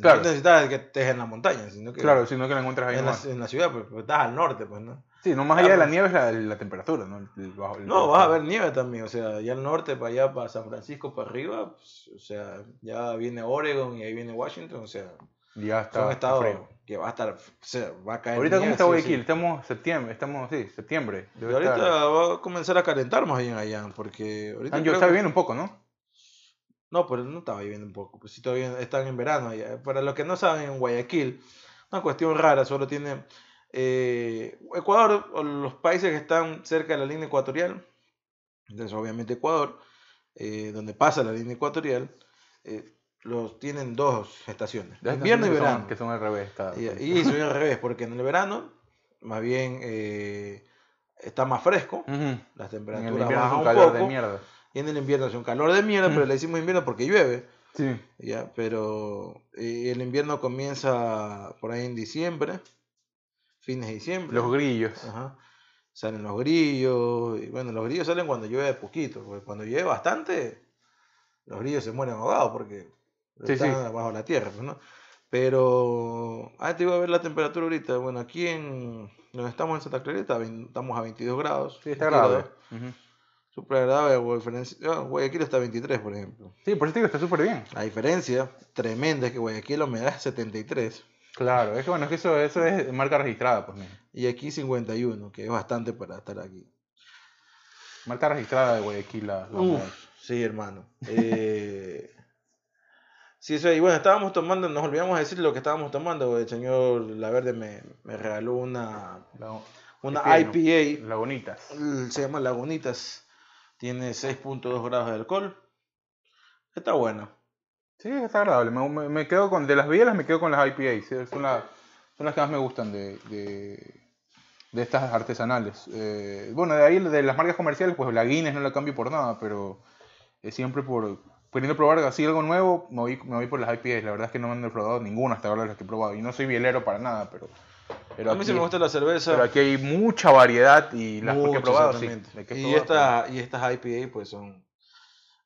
Claro. No necesitas que estés en la montaña, sino que Claro, sino que la encuentras ahí en, la, en la ciudad, pues, porque estás al norte, pues, ¿no? Sí, no más allá de la Claro. nieve es la, la temperatura, ¿no? El bajo- el- No, vas a ver nieve también, o sea, ya al norte, para allá, para San Francisco, para arriba, pues, o sea, ya viene Oregon y ahí viene Washington, o sea, Ya está, son está estados frío. que va a estar, o sea, va a caer Ahorita, ¿cómo está Guayaquil? sí. Estamos septiembre, estamos, sí, septiembre. Debe ahorita estar- va a comenzar a calentar más bien allá, porque ahorita creo está que- viviendo un poco, ¿no? No, pero no estaba lloviendo un poco, pues sí todavía están en verano allá. Para los que no saben, en Guayaquil, una cuestión rara, solo tiene eh, Ecuador, o los países que están cerca de la línea ecuatorial, entonces obviamente Ecuador, eh, donde pasa la línea ecuatorial, eh, los tienen dos estaciones, invierno y son- verano. Que son al revés. Está, Y, y soy al revés, porque en el verano, más bien eh, está más fresco, Ujú. las En el temperaturas bajan un calor poco, de mierda. y en el invierno hace un calor de mierda, pero le decimos invierno porque llueve. Sí. Ya, pero eh, el invierno comienza por ahí en diciembre, fines de diciembre. Los grillos. Ajá. Salen los grillos, y bueno, los grillos salen cuando llueve poquito, porque cuando llueve bastante, los grillos se mueren ahogados porque Sí, están sí. bajo la tierra, pues, ¿no? Pero, ah, te iba a ver la temperatura ahorita. Bueno, aquí en donde estamos en Santa Clarita, estamos a 22 grados. Sí, está 22 grave. grados. Ujú. Súper diferencia- ah, Guayaquil está a 23, por ejemplo. Sí, por eso digo, está súper bien. La diferencia tremenda es que Guayaquil la humedad es 73 Claro, es que bueno, es que eso, eso es marca registrada, pues, mira. y aquí 51, que es bastante para estar aquí. Marca registrada de Guayaquil, la, la Uf, sí, hermano. Eh, sí, eso, y bueno, estábamos tomando, nos olvidamos de decir lo que estábamos tomando. El señor La Verde me, me regaló una, La- una. IPA, Lagunitas. se llama Lagunitas, tiene 6.2 grados de alcohol. Está buena. Sí, está agradable. Me, me- me quedo con, de las bielas me quedo con las IPAs. sí, Son, la- son las que más me gustan de, de, de estas artesanales. Eh, bueno, de ahí de las marcas comerciales, pues la Guinness no la cambio por nada, pero eh, siempre por queriendo probar así algo nuevo, me voy, me voy por las IPAs. La verdad es que no me han probado ninguna hasta ahora de las que he probado. Y no soy bielero para nada, pero... pero a mí aquí, sí me gusta la cerveza. Pero aquí hay mucha variedad y las que he Mucho, probado, sí. y, esta, y estas IPA pues son,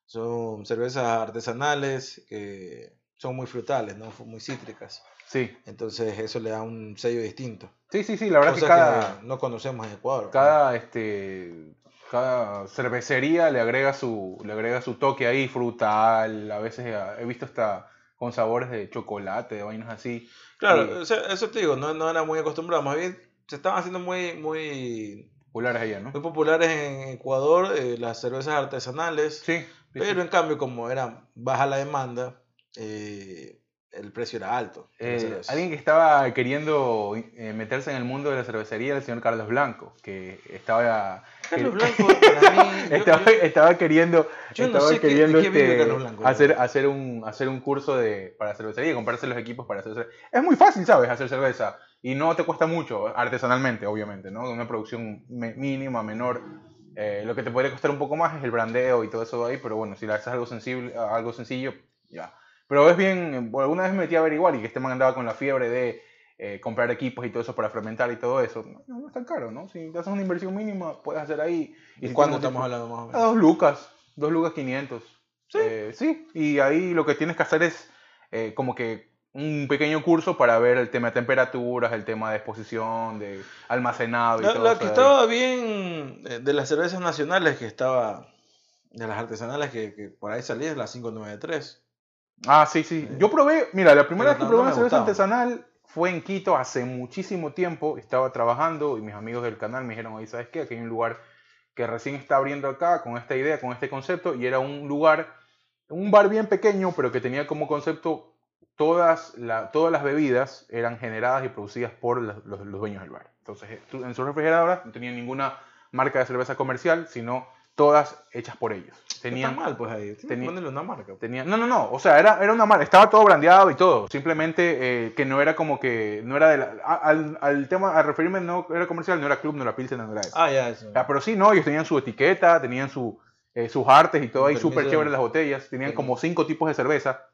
son cervezas artesanales que son muy frutales, ¿no? muy cítricas. Sí, Entonces eso le da un sello distinto. sí, sí, sí. La verdad es Cosa que cada... que no conocemos en Ecuador. cada este cada cervecería le agrega su le agrega su toque ahí frutal a veces eh, he visto hasta con sabores de chocolate de vainas así Claro, y eso te digo, no, no era muy acostumbrado. Más bien se estaban haciendo muy, muy, populares allá no muy populares en Ecuador eh, las cervezas artesanales. sí, sí, Pero en cambio, como era baja la demanda, eh, el precio era alto. Eh, alguien que estaba queriendo eh, meterse en el mundo de la cervecería era el señor Carlos Blanco que estaba Carlos que- <laughs> Blanco, para mí, <laughs> estaba, yo- estaba queriendo, yo no estaba queriendo este, hacer, hacer, un, hacer un curso de, para cervecería, comprarse los equipos para hacer cerveza. Es muy fácil, ¿sabes? Hacer cerveza. Y no te cuesta mucho, artesanalmente, obviamente, ¿no? Una producción me- mínima, menor. Eh, lo que te podría costar un poco más es el brandeo y todo eso de ahí, pero bueno, si le haces algo, sensible, algo sencillo, ya. Pero es bien, alguna vez me metí a averiguar y que este man andaba con la fiebre de eh, comprar equipos y todo eso para fermentar y todo eso. No, no es tan caro, ¿no? Si te haces una inversión mínima, puedes hacer ahí. ¿Y si cuándo estamos hablando más o a menos? dos lucas, dos lucas 500. ¿Sí? sí, y ahí lo que tienes que hacer es eh, como que un pequeño curso para ver el tema de temperaturas, el tema de exposición, de almacenado y La, todo la que ahí. estaba bien eh, de las cervezas nacionales que estaba, de las artesanales que, que por ahí salía es la 593. Ah, sí, sí. Yo probé, mira, la primera vez que no- probé no una cerveza artesanal fue en Quito hace muchísimo tiempo. Estaba trabajando y mis amigos del canal me dijeron, oye, ¿sabes qué? Aquí hay un lugar que recién está abriendo acá con esta idea, con este concepto, y era un lugar, un bar bien pequeño, pero que tenía como concepto todas, la- todas las bebidas eran generadas y producidas por los, dueños del bar. Entonces, eh, en su refrigeradora no tenía ninguna marca de cerveza comercial, sino todas hechas por ellos. Tenían Tenían, mal, pues ahí. Tienes que tenía- ponerle una marca. pues. No, no, no, o sea, era, era una marca, estaba todo brandeado y todo, simplemente eh, que no era como que, no era de la, al, al tema, a referirme no era comercial, no era club, no era Pilsen, no era eso. Ah, ya, eso. Ah, pero sí, no, ellos tenían su etiqueta, tenían su, eh, sus artes y todo ahí, súper chévere las botellas, tenían como cinco tipos de cerveza,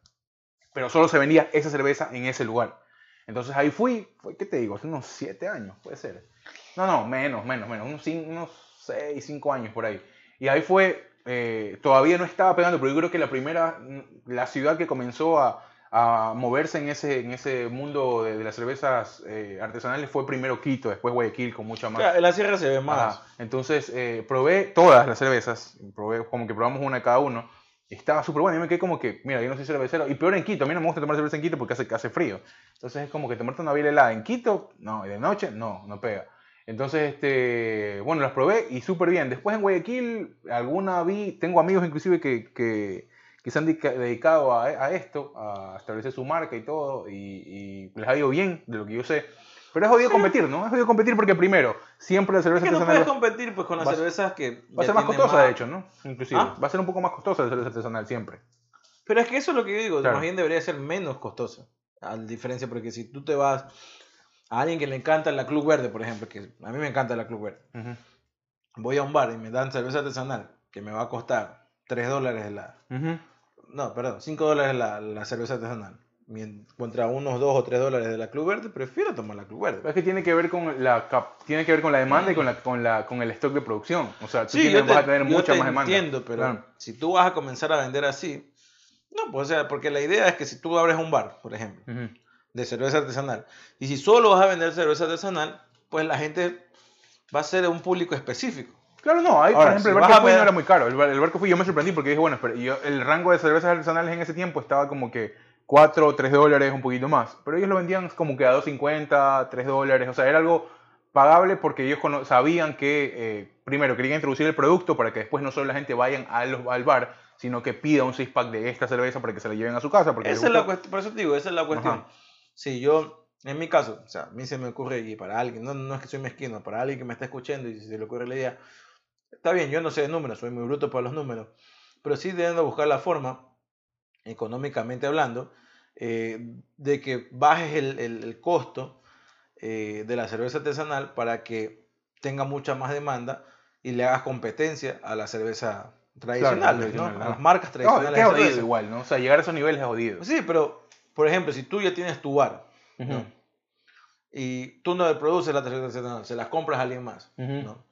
pero solo se vendía esa cerveza en ese lugar. Entonces ahí fui, fue, ¿qué te digo? Hace unos siete años, puede ser. No, no, menos, menos, menos, unos, unos seis, cinco años por ahí. Y ahí fue, eh, todavía no estaba pegando, pero yo creo que la primera, mm, la ciudad que comenzó a, a moverse en ese, en ese mundo de, de las cervezas eh, artesanales fue primero Quito, después Guayaquil con mucha más. Claro, en la sierra se ve más. Ajá. Entonces eh, probé todas las cervezas, probé, como que probamos una de cada uno. Estaba súper bueno. Yo me quedé como que, mira, yo no soy cervecero. Y peor en Quito. A mí no me gusta tomar cerveza en Quito porque hace, hace frío. Entonces es como que tomarte una biela helada en Quito, no. Y de noche, no, no pega. Entonces, este, bueno, las probé y súper bien. Después en Guayaquil, alguna vi, tengo amigos inclusive que, que, que se han dedica- dedicado a, a esto, a establecer su marca y todo. Y, y les ha ido bien, de lo que yo sé. Pero es jodido competir, ¿no? Es jodido competir porque primero, siempre la Es cerveza que no puedes competir pues, con las Va cervezas que. va a ser más costosa, más- de hecho, ¿no? Inclusive. ¿Ah? Va a ser un poco más costosa la cerveza artesanal siempre. Pero es que eso es lo que yo digo, Claro. más bien debería ser menos costoso. A diferencia, porque si tú te vas a alguien que le encanta la Club Verde, por ejemplo, que a mí me encanta la Club Verde, Ujú. voy a un bar y me dan cerveza artesanal que me va a costar 3 dólares la. Ujú. No, perdón, 5 dólares la, la cerveza artesanal. Contra unos 2 o 3 dólares de la Club Verde, prefiero tomar la Club Verde. Es que tiene que ver con la tiene que ver con la demanda y con la con la con el stock de producción. O sea, tú Sí, tienes, te, vas a tener mucha te más demanda. entiendo, pero Claro. si tú vas a comenzar a vender así, no, pues o sea, porque la idea es que si tú abres un bar, por ejemplo, Ujú. De cerveza artesanal. Y si solo vas a vender cerveza artesanal, pues la gente va a ser un público específico. Claro, no, hay, por Ahora, ejemplo, si el vas bar que a fui no ver- era muy caro. El el bar que fui yo me sorprendí porque dije, bueno, pero yo, el rango de cervezas artesanales en ese tiempo estaba como que 4 o 3 dólares, un poquito más. Pero ellos lo vendían como que a 2.50, 3 dólares. O sea, era algo pagable porque ellos sabían que, eh, primero, querían introducir el producto para que después no solo la gente vaya al, al bar, sino que pida un six pack de esta cerveza para que se la lleven a su casa. Porque Esa es la por eso te digo, esa es la cuestión. Ajá. Si yo, en mi caso, o sea, a mí se me ocurre, y para alguien, no, no es que soy mezquino, para alguien que me está escuchando y se le ocurre la idea, está bien, yo no sé de números, soy muy bruto para los números, pero sí deben de buscar la forma, económicamente hablando, eh, de que bajes el, el- el costo eh, de la cerveza artesanal para que tenga mucha más demanda y le hagas competencia a la cerveza tradicional, ¿no? ¿no? a las marcas No, tradicionales. es que es jodido igual, ¿no? O sea, llegar a esos niveles es jodido. Sí, pero, por ejemplo, si tú ya tienes tu bar, ¿no? Ujú. y tú no produces la cerveza artesanal, se las compras a alguien más, Ujú. ¿no?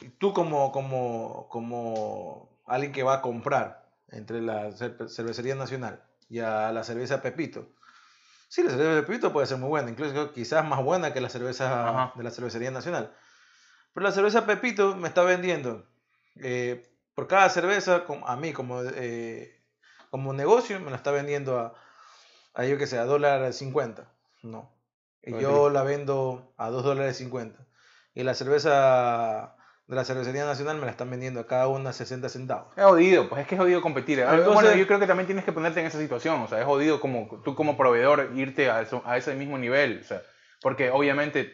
Y tú como, como, como alguien que va a comprar entre la cer- cervecería nacional y a la cerveza Pepito, sí, la cerveza Pepito puede ser muy buena, incluso quizás más buena que la cerveza Ajá. de la cervecería nacional. Pero la cerveza Pepito me está vendiendo eh, por cada cerveza, a mí como, eh, como negocio, me la está vendiendo a, a yo que sé, a dólar 50, ¿no? Y yo la vendo a 2 dólares 50. Y la cerveza de la cervecería nacional me la están vendiendo a cada una 60 centavos. Es jodido, pues es que es jodido competir. Ah, Entonces- bueno, yo creo que también tienes que ponerte en esa situación. O sea, es jodido como tú como proveedor irte a, eso- a ese mismo nivel. O sea, porque obviamente,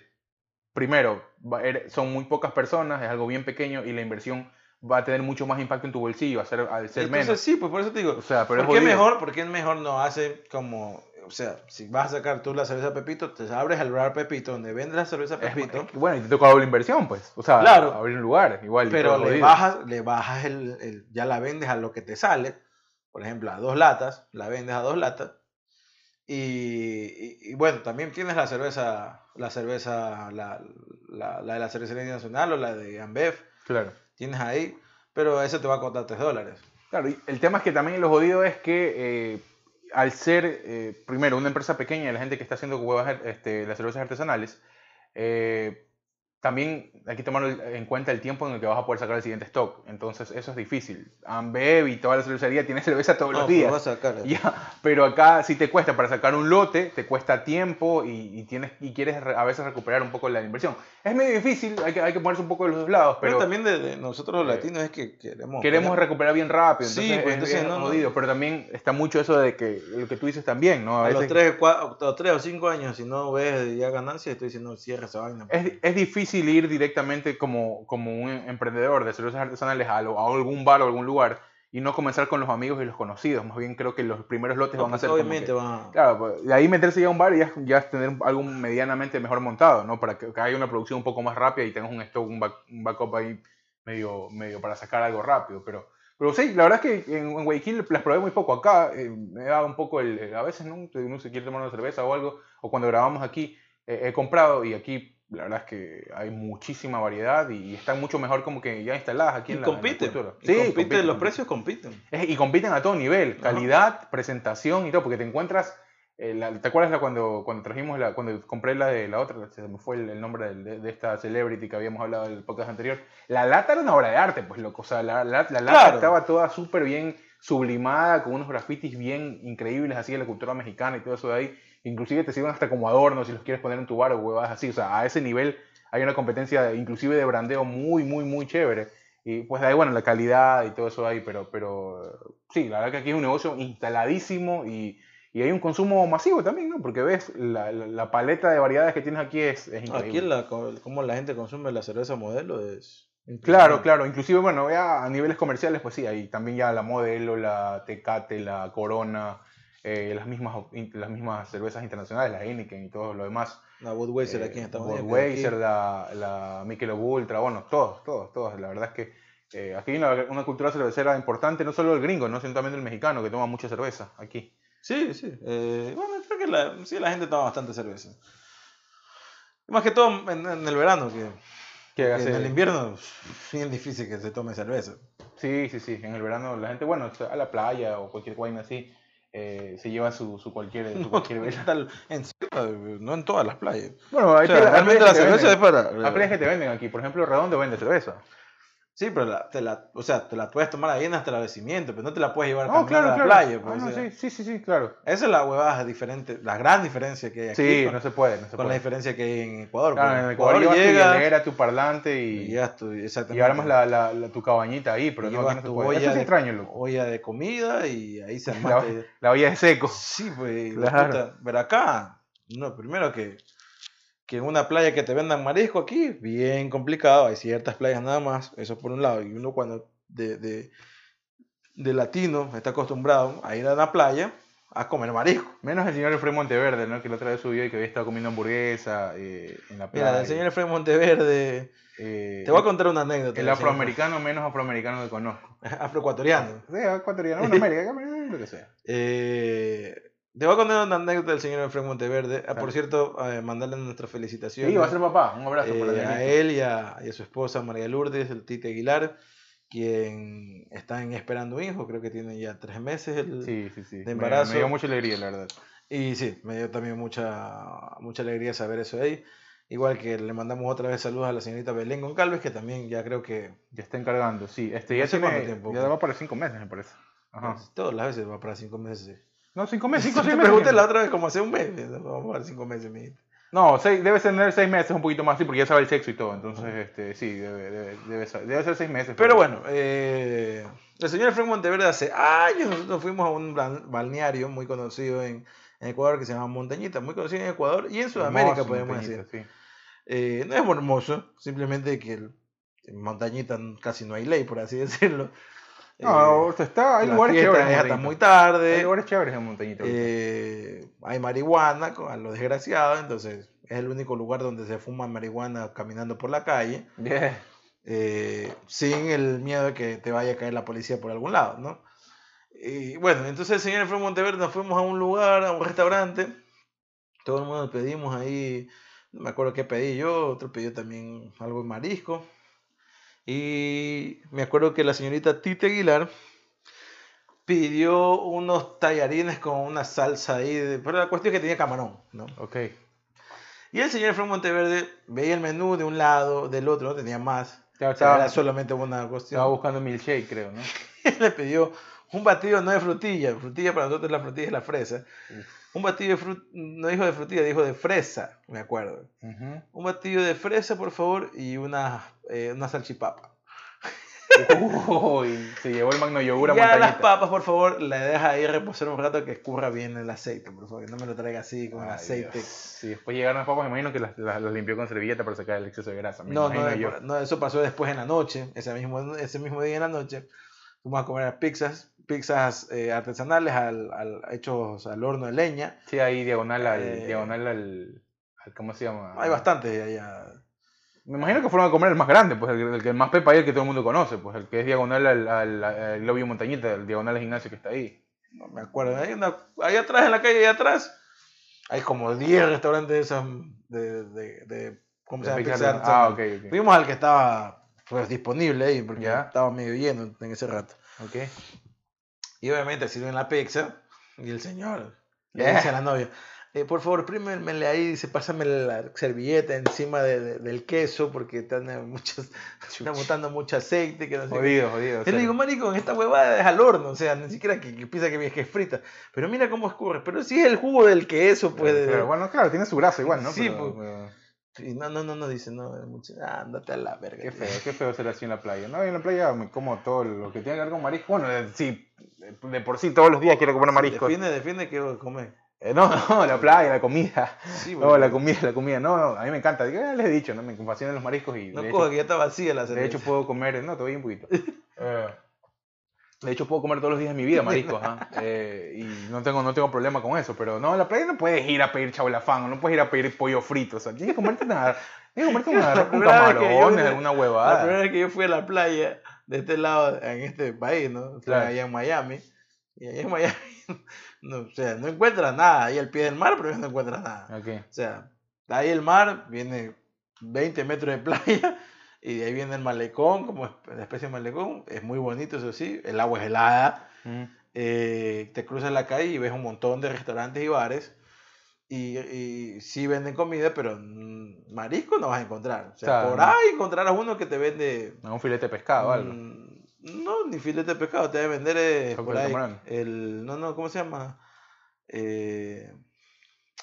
primero, er- son muy pocas personas, es algo bien pequeño y la inversión va a tener mucho más impacto en tu bolsillo, al ser Entonces menos. sí, pues por eso te digo, O sea, pero ¿por qué, mejor, ¿por qué mejor no hace como, o sea, si vas a sacar tú la cerveza Pepito, te abres el bar Pepito donde vendes la cerveza Pepito, es bueno, y te toca doble inversión, pues. O sea, Claro. abrir un lugar, igual. pero le bajas, le bajas el, el- ya la vendes a lo que te sale, por ejemplo, a dos latas, la vendes a dos latas, y, y- y bueno, también tienes la cerveza, la cerveza, la, la, la de la cervecería nacional o la de Ambev, Claro. Tienes ahí, pero eso te va a costar 3 dólares. Claro, y el tema es que también lo jodido es que eh, al ser, eh, primero, una empresa pequeña, la gente que está haciendo huevas, este, las cervezas artesanales, eh, también hay que tomar en cuenta el tiempo en el que vas a poder sacar el siguiente stock. Entonces, eso es difícil. Ambev y toda la cervecería tiene <laughs> cerveza todos No, los pues días. vas a sacar. Ya, <laughs> pero acá sí te cuesta para sacar un lote, te cuesta tiempo y, y tienes y quieres re- a veces recuperar un poco la inversión. Es medio difícil, hay que, hay que ponerse un poco de los dos lados, Pero, pero también de, de nosotros los eh, latinos es que queremos... queremos recuperar bien rápido, Sí, entonces pues, es- entonces es no, no. jodido, pero también está mucho eso de que lo que tú dices también, ¿no? A A los veces 3, o 3 o 5 años, si no ves ya ganancias, estoy diciendo cierra esa vaina. es, es difícil difícil ir directamente como, como un emprendedor de cervezas artesanales a, lo- a algún bar o algún lugar y no comenzar con los amigos y los conocidos. Más bien creo que los primeros lotes van a ser como Obviamente que- van a... Claro, pues, de ahí meterse ya a un bar y ya, ya tener algo medianamente mejor montado, ¿no? Para que, que haya una producción un poco más rápida y tengas un stock, un, back- un backup ahí medio, medio para sacar algo rápido. Pero, pero sí, la verdad es que en, en Guayaquil las probé muy poco. Acá eh, me da un poco el, el- A veces, ¿no? Uno se quiere tomar una cerveza o algo, o cuando grabamos aquí, eh, he comprado y aquí la verdad es que hay muchísima variedad y, están mucho mejor como que ya instaladas aquí Y en la, en la compiten. cultura. Y Sí, compiten, compiten, los compiten. precios compiten. Es- y compiten a todo nivel, Ajá. calidad, presentación y todo, porque te encuentras, eh, la- ¿te acuerdas la, cuando, cuando trajimos la, cuando compré la de la otra, se me fue el, el nombre de, de esta celebrity que habíamos hablado del podcast anterior? La lata era una obra de arte, pues loco, o sea, la, la- la lata Claro. estaba toda súper bien sublimada, con unos grafitis bien increíbles, así de la cultura mexicana y todo eso de ahí, inclusive te sirven hasta como adornos si los quieres poner en tu bar o huevadas así, o sea, a ese nivel hay una competencia inclusive de brandeo muy, muy, muy chévere. Y pues ahí, bueno, la calidad y todo eso ahí, pero, pero sí, la verdad que aquí es un negocio instaladísimo y, y hay un consumo masivo también, ¿no? Porque ves, la, la- la paleta de variedades que tienes aquí es, es increíble. Aquí la, como la gente consume la cerveza modelo es... Claro, claro, inclusive, bueno, ya a niveles comerciales, pues sí, hay también ya la Modelo, la Tecate, la Corona, eh, las, mismas, las mismas cervezas internacionales, la Heineken y todo lo demás. La Budweiser Eh, aquí en Estados Unidos. Budweiser, la, la Michelob Ultra, bueno, todos, todos, todos. La verdad es que eh, aquí hay una, una cultura cervecera importante, no solo el gringo, ¿no? sino también el mexicano, que toma mucha cerveza aquí. Sí, sí. eh, bueno, creo que la, sí, la gente toma bastante cerveza. Más que todo en, en el verano, Que que hace- en el invierno es bien difícil que se tome cerveza. Sí, sí, sí. En el verano la gente, bueno, a la playa o cualquier vaina así, eh, se lleva su, su cualquier, su No, <laughs> cualquier en, no en todas las playas. Bueno, hay O sea, realmente la es para... Hay playas que te venden aquí. Por ejemplo, Redondo vende cerveza. Sí, pero la, te la, o sea, te la puedes tomar ahí en hasta el establecimiento, pero no te la puedes llevar a No, claro, a la claro. playa. Ah, pues, no, o sea, sí, sí, sí, claro. Esa es la huevada diferente, la gran diferencia que hay aquí Sí, con, no se puede, no se con la puede. diferencia que hay en Ecuador. Claro, porque en Ecuador tu llegas hielera, tu parlante y, y tu, y armas la, la, la- tu cabañita ahí, pero no, no se tu puede. olla Eso es de, extraño, loco. olla de comida y ahí se <laughs> La, armaste. la olla de seco. Sí, pues, Claro. puta, pero acá, no, primero que, que en una playa que te vendan marisco aquí, bien complicado, hay ciertas playas nada más, eso por un lado, y uno cuando de, de, de latino está acostumbrado a ir a la playa a comer marisco. Menos el señor Efraín Monteverde, ¿no? Que la otra vez subió y que había estado comiendo hamburguesa eh, en la playa. Mira, el señor Efraín Monteverde, Eh, te voy a contar una anécdota. El señor afroamericano menos afroamericano que conozco. <laughs> Afroecuatoriano. Sí, ecuatoriano, bueno, <laughs> América, lo que sea. Eh, a contar una anécdota del señor Efraín Monteverde. Ah, Claro. por cierto, eh, mandarle nuestras felicitaciones. Sí, va a ser papá. Un abrazo Eh, para a él y a, y a su esposa María Lourdes, el Tite Aguilar, quien están esperando un hijo, creo que tienen ya tres meses. El, Sí, sí, sí. de Me- embarazo. Me, dio mucha alegría, la verdad. Y sí, me dio también mucha, mucha alegría saber eso ahí. Igual que le mandamos otra vez saludos a la señorita Belén Goncalves, que también ya creo que Ya está encargando, sí. Este No ya sé tiene, cuánto tiempo, ya pues. va para cinco meses, me parece. Ajá. pues, todas las veces va para cinco meses. No, cinco meses, cinco, <laughs> seis meses. pregunté la otra vez como hace un mes, vamos para cinco meses, mi No, seis, debe tener seis meses, un poquito más, sí, porque ya sabe el sexo y todo. Entonces, este, sí, debe, debe, debe, ser, debe ser seis meses. Pero bueno, eh, el señor Efraín Monteverde hace años nosotros fuimos a un bal- balneario muy conocido en, en Ecuador que se llama Montañita, muy conocido en Ecuador y en Sudamérica Hermoso, podemos decir. sí. Eh, no es hermoso, simplemente que en Montañita casi no hay ley, por así <laughs> decirlo. No, Eh, o sea, está, hay lugares chéveres. hasta muy Hay tarde. lugares chéveres en Montañita. eh, hay marihuana a lo desgraciado, entonces es el único lugar donde se fuma marihuana caminando por la calle. Bien. eh, sin el miedo de que te vaya a caer la policía por algún lado, ¿no? Y bueno, entonces el señor Efraín Monteverde nos fuimos a un lugar, a un restaurante, todo el mundo pedimos ahí, no me acuerdo qué pedí yo, otro pidió también algo de marisco, y me acuerdo que la señorita Tite Aguilar pidió unos tallarines con una salsa ahí, de- pero la cuestión es que tenía camarón, ¿no? Ok. Y el señor Efraín Monteverde veía el menú de un lado, del otro, no tenía más. Ya O sea, estaba, era solamente una cuestión. estaba buscando milkshake, creo, ¿no? <laughs> le pidió un batido no de frutilla. Frutilla para nosotros la frutilla es la fresa. Un batido de frut no dijo de frutilla, dijo de fresa, me acuerdo. Ujú. Un batido de fresa, por favor, y una, eh, una salchipapa. Uy, se llevó el magno yogur a Ya las papas, por favor, la deja ahí reposar un rato que escurra bien el aceite, por favor. Que no me lo traiga así con el Ay, aceite. Dios. Sí, después llegaron las papas, me imagino que las, las- las limpió con servilleta para sacar el exceso de grasa. No, no, yo. no, eso pasó después en la noche, ese mismo, ese mismo día en la noche. Fuimos a comer pizzas, pizzas eh, artesanales al, al- hechos al horno de leña. Sí, ahí diagonal al, Eh, diagonal al, al- ¿cómo se llama? Hay bastantes allá. Me imagino que fueron a comer el más grande, pues el, el que más pepa y el que todo el mundo conoce, pues el que es diagonal al, al, al Lobby Montañita, el diagonal al gimnasio que está ahí. No me acuerdo. Hay una, ahí atrás, en la calle, ahí atrás, hay como 10 restaurantes de esos de, de, de- ¿cómo se llama? Pizza ah, ok, ok. Fuimos al que estaba pues, disponible ahí, porque Ya. estaba medio lleno en ese rato. Ok. Y obviamente sirven la pizza y el señor le Yeah. dice a la novia, eh, por favor, prímemele ahí, dice, pásame la servilleta encima de- de- del queso porque están eh, muchos, está botando mucho aceite. Que no sé qué". Jodido, jodido. Yo le digo, marico, esta huevada es al horno, o sea, ni siquiera que, que piensa que, que es frita. Pero mira cómo escurre, pero sí es el jugo del queso, pues. de- Claro, bueno, claro, tiene su grasa igual, ¿no? Sí, Pero, pues. eh, Y no, no, no, no, dice, no, mucho, ah, ándate a la verga. Qué tío". feo, qué feo ser así en la playa. No, en la playa me como todo lo que tiene que ver con marisco. Bueno, eh, sí, de por sí todos los días quiero comer mariscos. Defiende, defiende que comer. Eh, no, <laughs> no, la playa, la comida. Sí, No, la comida, la comida. No, no, a mí me encanta. Ya les he dicho, ¿no? Me fascinan los mariscos y No de, coja hecho, que ya está vacía la de cerveza. hecho puedo comer, no, todavía un poquito. <laughs> Eh, de hecho puedo comer todos los días de mi vida mariscos, <laughs> ¿ah? Eh, y no tengo, no tengo problema con eso. Pero no, en la playa no puedes ir a pedir chabolafán, o no puedes ir a pedir pollo frito. O sea, tienes que comerte nada. Tienes que comerte un <laughs> La que yo camarones, alguna La huevada. primera vez que yo fui a la playa de este lado, en este país, ¿no? Fue Claro. allá en Miami. Y allá en Miami, <laughs> no, o sea, no encuentras nada. Ahí al pie del mar, pero no encuentras nada. Ok. O sea, ahí el mar, viene 20 metros de playa. Y de ahí viene el malecón, como la especie de malecón. Es muy bonito, eso sí. El agua es helada. Mm. eh, te cruzas la calle y ves un montón de restaurantes y bares. Y, y sí venden comida, pero mm, marisco no vas a encontrar. O sea, O sea, por no. ahí encontrarás uno que te vende. Un filete de pescado o algo. mm, no, ni filete de pescado, te debe vender eh, por ahí el. No, no, ¿cómo se llama? Eh,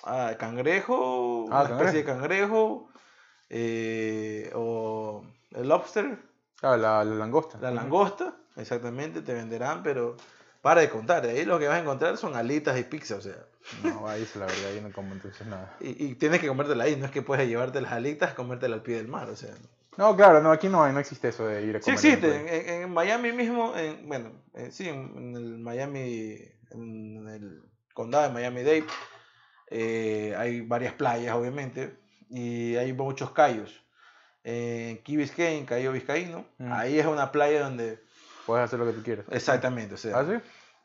ah, cangrejo, Ah, una especie de cangrejo. Eh, o el lobster, Claro, la, la langosta. la langosta, exactamente, te venderán, pero para de contar. De ahí lo que vas a encontrar son alitas y pizza, o sea. No, ahí es la verdad, yo no como entonces nada. Y, y tienes que comértela ahí, no es que puedes llevarte las alitas, comértela al pie del mar, o sea. No, claro, no, aquí no hay, no existe eso de ir a Sí comer. la existe, en, Miami mismo, en- bueno, eh, sí, en, en el Miami, en el condado de Miami-Dade, eh, hay varias playas, obviamente, y hay muchos cayos. En Key Biscayne, Cayo Vizcaíno, Mm. ahí es una playa donde, Puedes hacer lo que tú quieras. exactamente, o sea, ¿Ah, sí?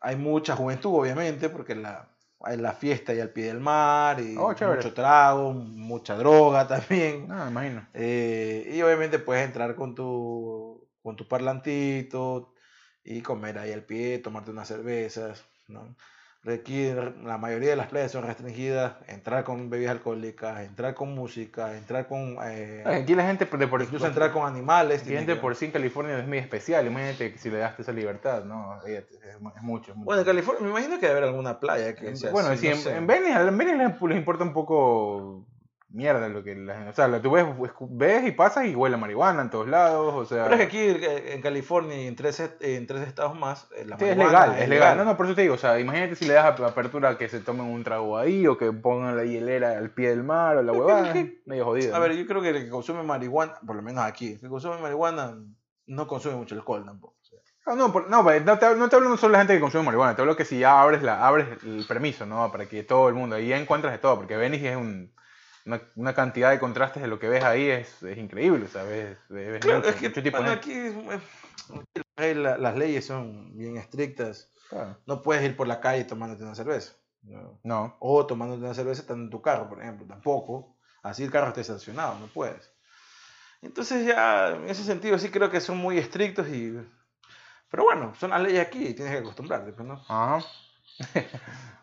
hay mucha juventud, obviamente, porque la, hay la fiesta y al pie del mar, y Oh, mucho trago, mucha droga también. No, me imagino. Eh, y obviamente puedes entrar con tu, con tu parlantito y comer ahí al pie, tomarte unas cervezas, ¿no? Requiere, la mayoría de las playas son restringidas, entrar con bebidas alcohólicas, entrar con música, entrar con... eh, Aquí la gente de por incluso entrar con animales. Tienes gente que- por sí en California es muy especial. Imagínate que si le das esa libertad, ¿no? Es, es mucho, es mucho. Bueno, en California me imagino que debe haber alguna playa que sea bueno, sí, no en, en Venice, en Venice les, les importa un poco mierda lo que la gente. O sea, lo- tú ves, ves y pasas y huele a marihuana en todos lados. O sea, Pero es que aquí eh, en California y en tres, en tres estados más, eh, la Sí, es legal, es legal. No, no, por eso te digo, o sea, imagínate si le das ap- apertura que se tomen un trago ahí o que pongan la hielera al pie del mar o la huevada, medio jodido. A ver, yo creo que el que consume marihuana, por lo menos aquí, el que consume marihuana no consume mucho alcohol tampoco. o sea. No, no, no, pues, no te, no te hablo solo de la gente que consume marihuana, te hablo que si ya abres, la, abres el permiso, ¿no? Para que todo el mundo, ahí ya encuentras de todo, porque Venice es un, una, una cantidad de contrastes de lo que ves ahí, es, es increíble, ¿sabes? Ves, Claro, mucho, es que mucho tipo bueno, aquí, aquí la- las leyes son bien estrictas. Claro. No puedes ir por la calle tomándote una cerveza. ¿no? No, O tomándote una cerveza estando en tu carro, por ejemplo. Tampoco. Así el carro esté estacionado, no puedes. Entonces ya, en ese sentido, sí creo que son muy estrictos y... Pero bueno, son las leyes aquí y tienes que acostumbrarte, pues, ¿no? Ajá.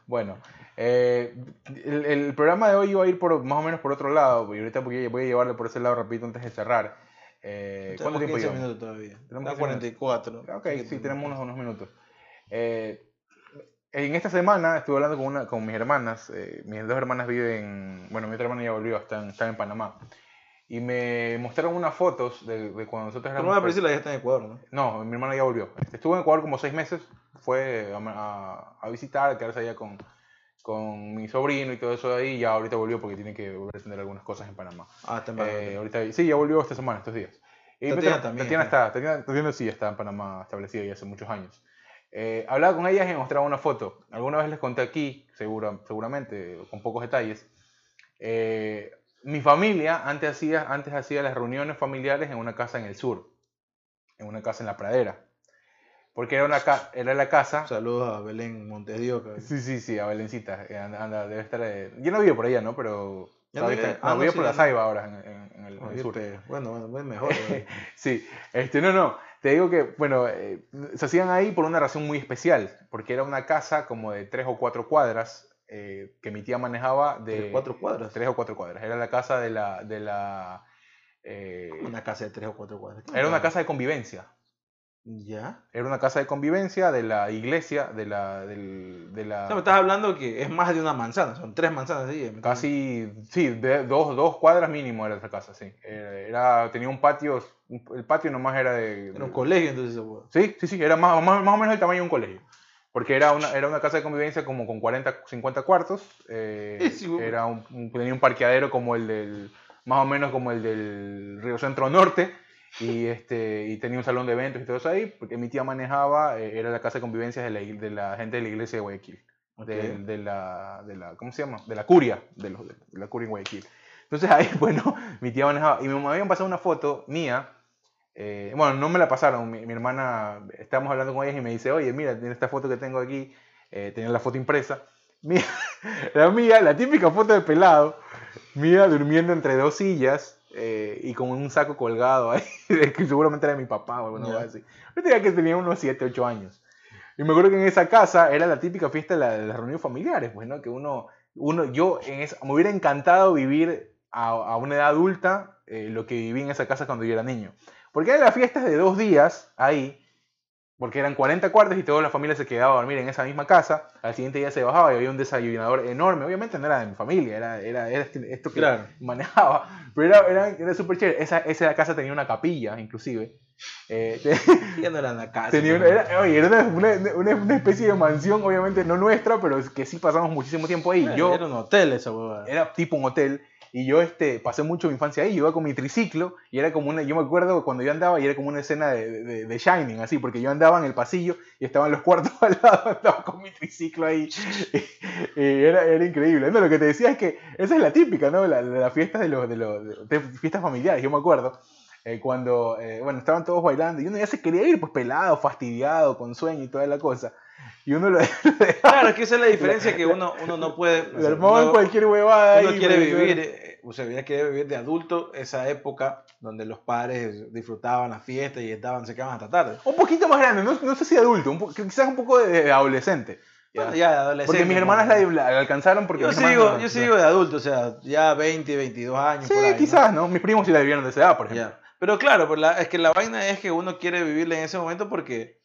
Bueno, eh, el, el programa de hoy iba a ir por más o menos por otro lado, y ahorita voy a, voy a llevarlo por ese lado rapidito antes de cerrar. Eh, ¿Cuánto Tenemos tiempo 15 llevamos? minutos todavía. Tenemos Está 15 44. Ok, Así que sí, tenemos unos, unos minutos. Eh, en esta semana estuve hablando con, una, con mis hermanas. eh, mis dos hermanas viven, bueno, mi otra hermana ya volvió, están, están en Panamá. y me mostraron unas fotos de, de cuando nosotros éramos... hermana pe- Priscila ya está en Ecuador, ¿no? No, mi hermano ya volvió. Estuvo en Ecuador como seis meses, fue a, a- a visitar, a quedarse allá con, con mi sobrino y todo eso de ahí, ya ahorita volvió porque tiene que volver a atender algunas cosas en Panamá. Ah, está en Eh, Panamá. ahorita, sí, ya volvió esta semana, estos días. Y Tatiana también, Tatiana está, Tatiana, Tatiana sí está en Panamá establecida ya hace muchos años. Eh, hablaba con ellas y me mostraba una foto. Alguna vez les conté aquí, seguro, seguramente, con pocos detalles. Eh, mi familia antes hacía, antes hacía las reuniones familiares en una casa en el sur, en una casa en la pradera. Porque era, una ca- era la casa Saludos a Belén Montesdio. que- Sí, sí, sí, a Belencita. eh, Anda, anda, debe estar. eh, Yo no vivo por allá, ¿no? Pero. ¿Ya no todavía vive? está- Ah, no, sí, por la. Saiba ahora, en, en- en el, en el Oye, sur. Bueno, bueno, mejor. <laughs> eh. Sí, este, no, no. Te digo que, bueno, eh, se hacían ahí por una razón muy especial. Porque era una casa como de tres o cuatro cuadras eh, que mi tía manejaba de. Tres, cuatro cuadras. Tres o cuatro cuadras. Era la casa de la. De la Una casa de tres o cuatro cuadras. era una casa de convivencia. ¿Ya? Era una casa de convivencia de la iglesia, de la. del- de la O sea, me estás hablando que es más de una manzana, son tres manzanas. ¿me Casi, sí, de dos, dos cuadras mínimo era esa casa, sí. Era, tenía un patio, el patio nomás era de... Era un colegio, entonces. hueá. Sí, sí, sí, era más, más, más o menos el tamaño de un colegio. Porque era una, era una casa de convivencia como con 40, 50 cuartos. eh, Sí, sí, era un, un- tenía un parqueadero como el del, más o menos como el del Río Centro Norte. Y, este, y tenía un salón de eventos y todo eso ahí, porque mi tía manejaba, eh, era la casa de convivencia de la, de la gente de la iglesia de Guayaquil de, Ok. de la, de la, ¿cómo se llama? De la curia, de, los, de la curia en Guayaquil. Entonces ahí, <laughs> bueno, mi tía manejaba, y me habían pasado una foto mía, eh, bueno, no me la pasaron, mi, mi hermana, estábamos hablando con ella y me dice, oye, mira, tiene esta foto que tengo aquí, eh, tenía la foto impresa, <laughs> mía, la mía, la típica foto de pelado, mía durmiendo entre dos sillas, eh, y con un saco colgado ahí, <laughs> que seguramente era de mi papá o alguna cosa así. Yo tenía que tenía unos 7, 8 años. Y me acuerdo que en esa casa era la típica fiesta de, la- de las reuniones familiares, pues, ¿no? Que uno, uno yo en esa, me hubiera encantado vivir a, a una edad adulta eh, lo que viví en esa casa cuando yo era niño. Porque eran las fiestas de dos días ahí, porque eran 40 cuartos y toda la familia se quedaba a dormir en esa misma casa. Al siguiente día se bajaba y había un desayunador enorme. Obviamente no era de mi familia, era, era, era este- esto que Claro. manejaba. Pero era, era, era súper chévere. Esa, esa casa tenía una capilla, inclusive. Eh, <laughs> Ya no era la casa. Tenía una, era, oye, era una, una- una- una especie de mansión, obviamente no nuestra, pero es que sí pasamos muchísimo tiempo ahí. Yo, Era un hotel esa huevada. era tipo un hotel, y yo este, pasé mucho mi infancia ahí, yo iba con mi triciclo, y era como una, yo me acuerdo cuando yo andaba, y era como una escena de, de, de Shining, así, porque yo andaba en el pasillo, y estaban los cuartos <laughs> al lado, andaba con mi triciclo ahí, y, <laughs> y era, era increíble. No, lo que te decía es que esa es la típica, ¿no? La, de las fiestas de los, de los, de fiestas familiares, yo me acuerdo. eh, cuando, eh, bueno, estaban todos bailando y uno ya se quería ir, pues pelado, fastidiado, con sueño y toda la cosa. Y uno lo, <laughs> Claro, que esa es la <laughs> diferencia que uno, uno no puede. o le sea, armaban uno- cualquier huevada uno quiere vivir, eh, o sea, quiere vivir de adulto esa época donde los padres disfrutaban la fiesta y estaban, se quedaban hasta tarde. Un poquito más grande, no, no sé si adulto, un quizás un poco de, de adolescente. ya. Ya adolescente. porque mis hermanas ¿no? la, la alcanzaron porque Yo sí, digo, no- yo sí digo de adulto, o sea, ya 20, 22 años. Sí, por ahí, ¿no? quizás, ¿no? Mis primos sí la vivieron de esa edad, por ejemplo. Ya. Pero claro, pues la- es que la vaina es que uno quiere vivirla en ese momento porque,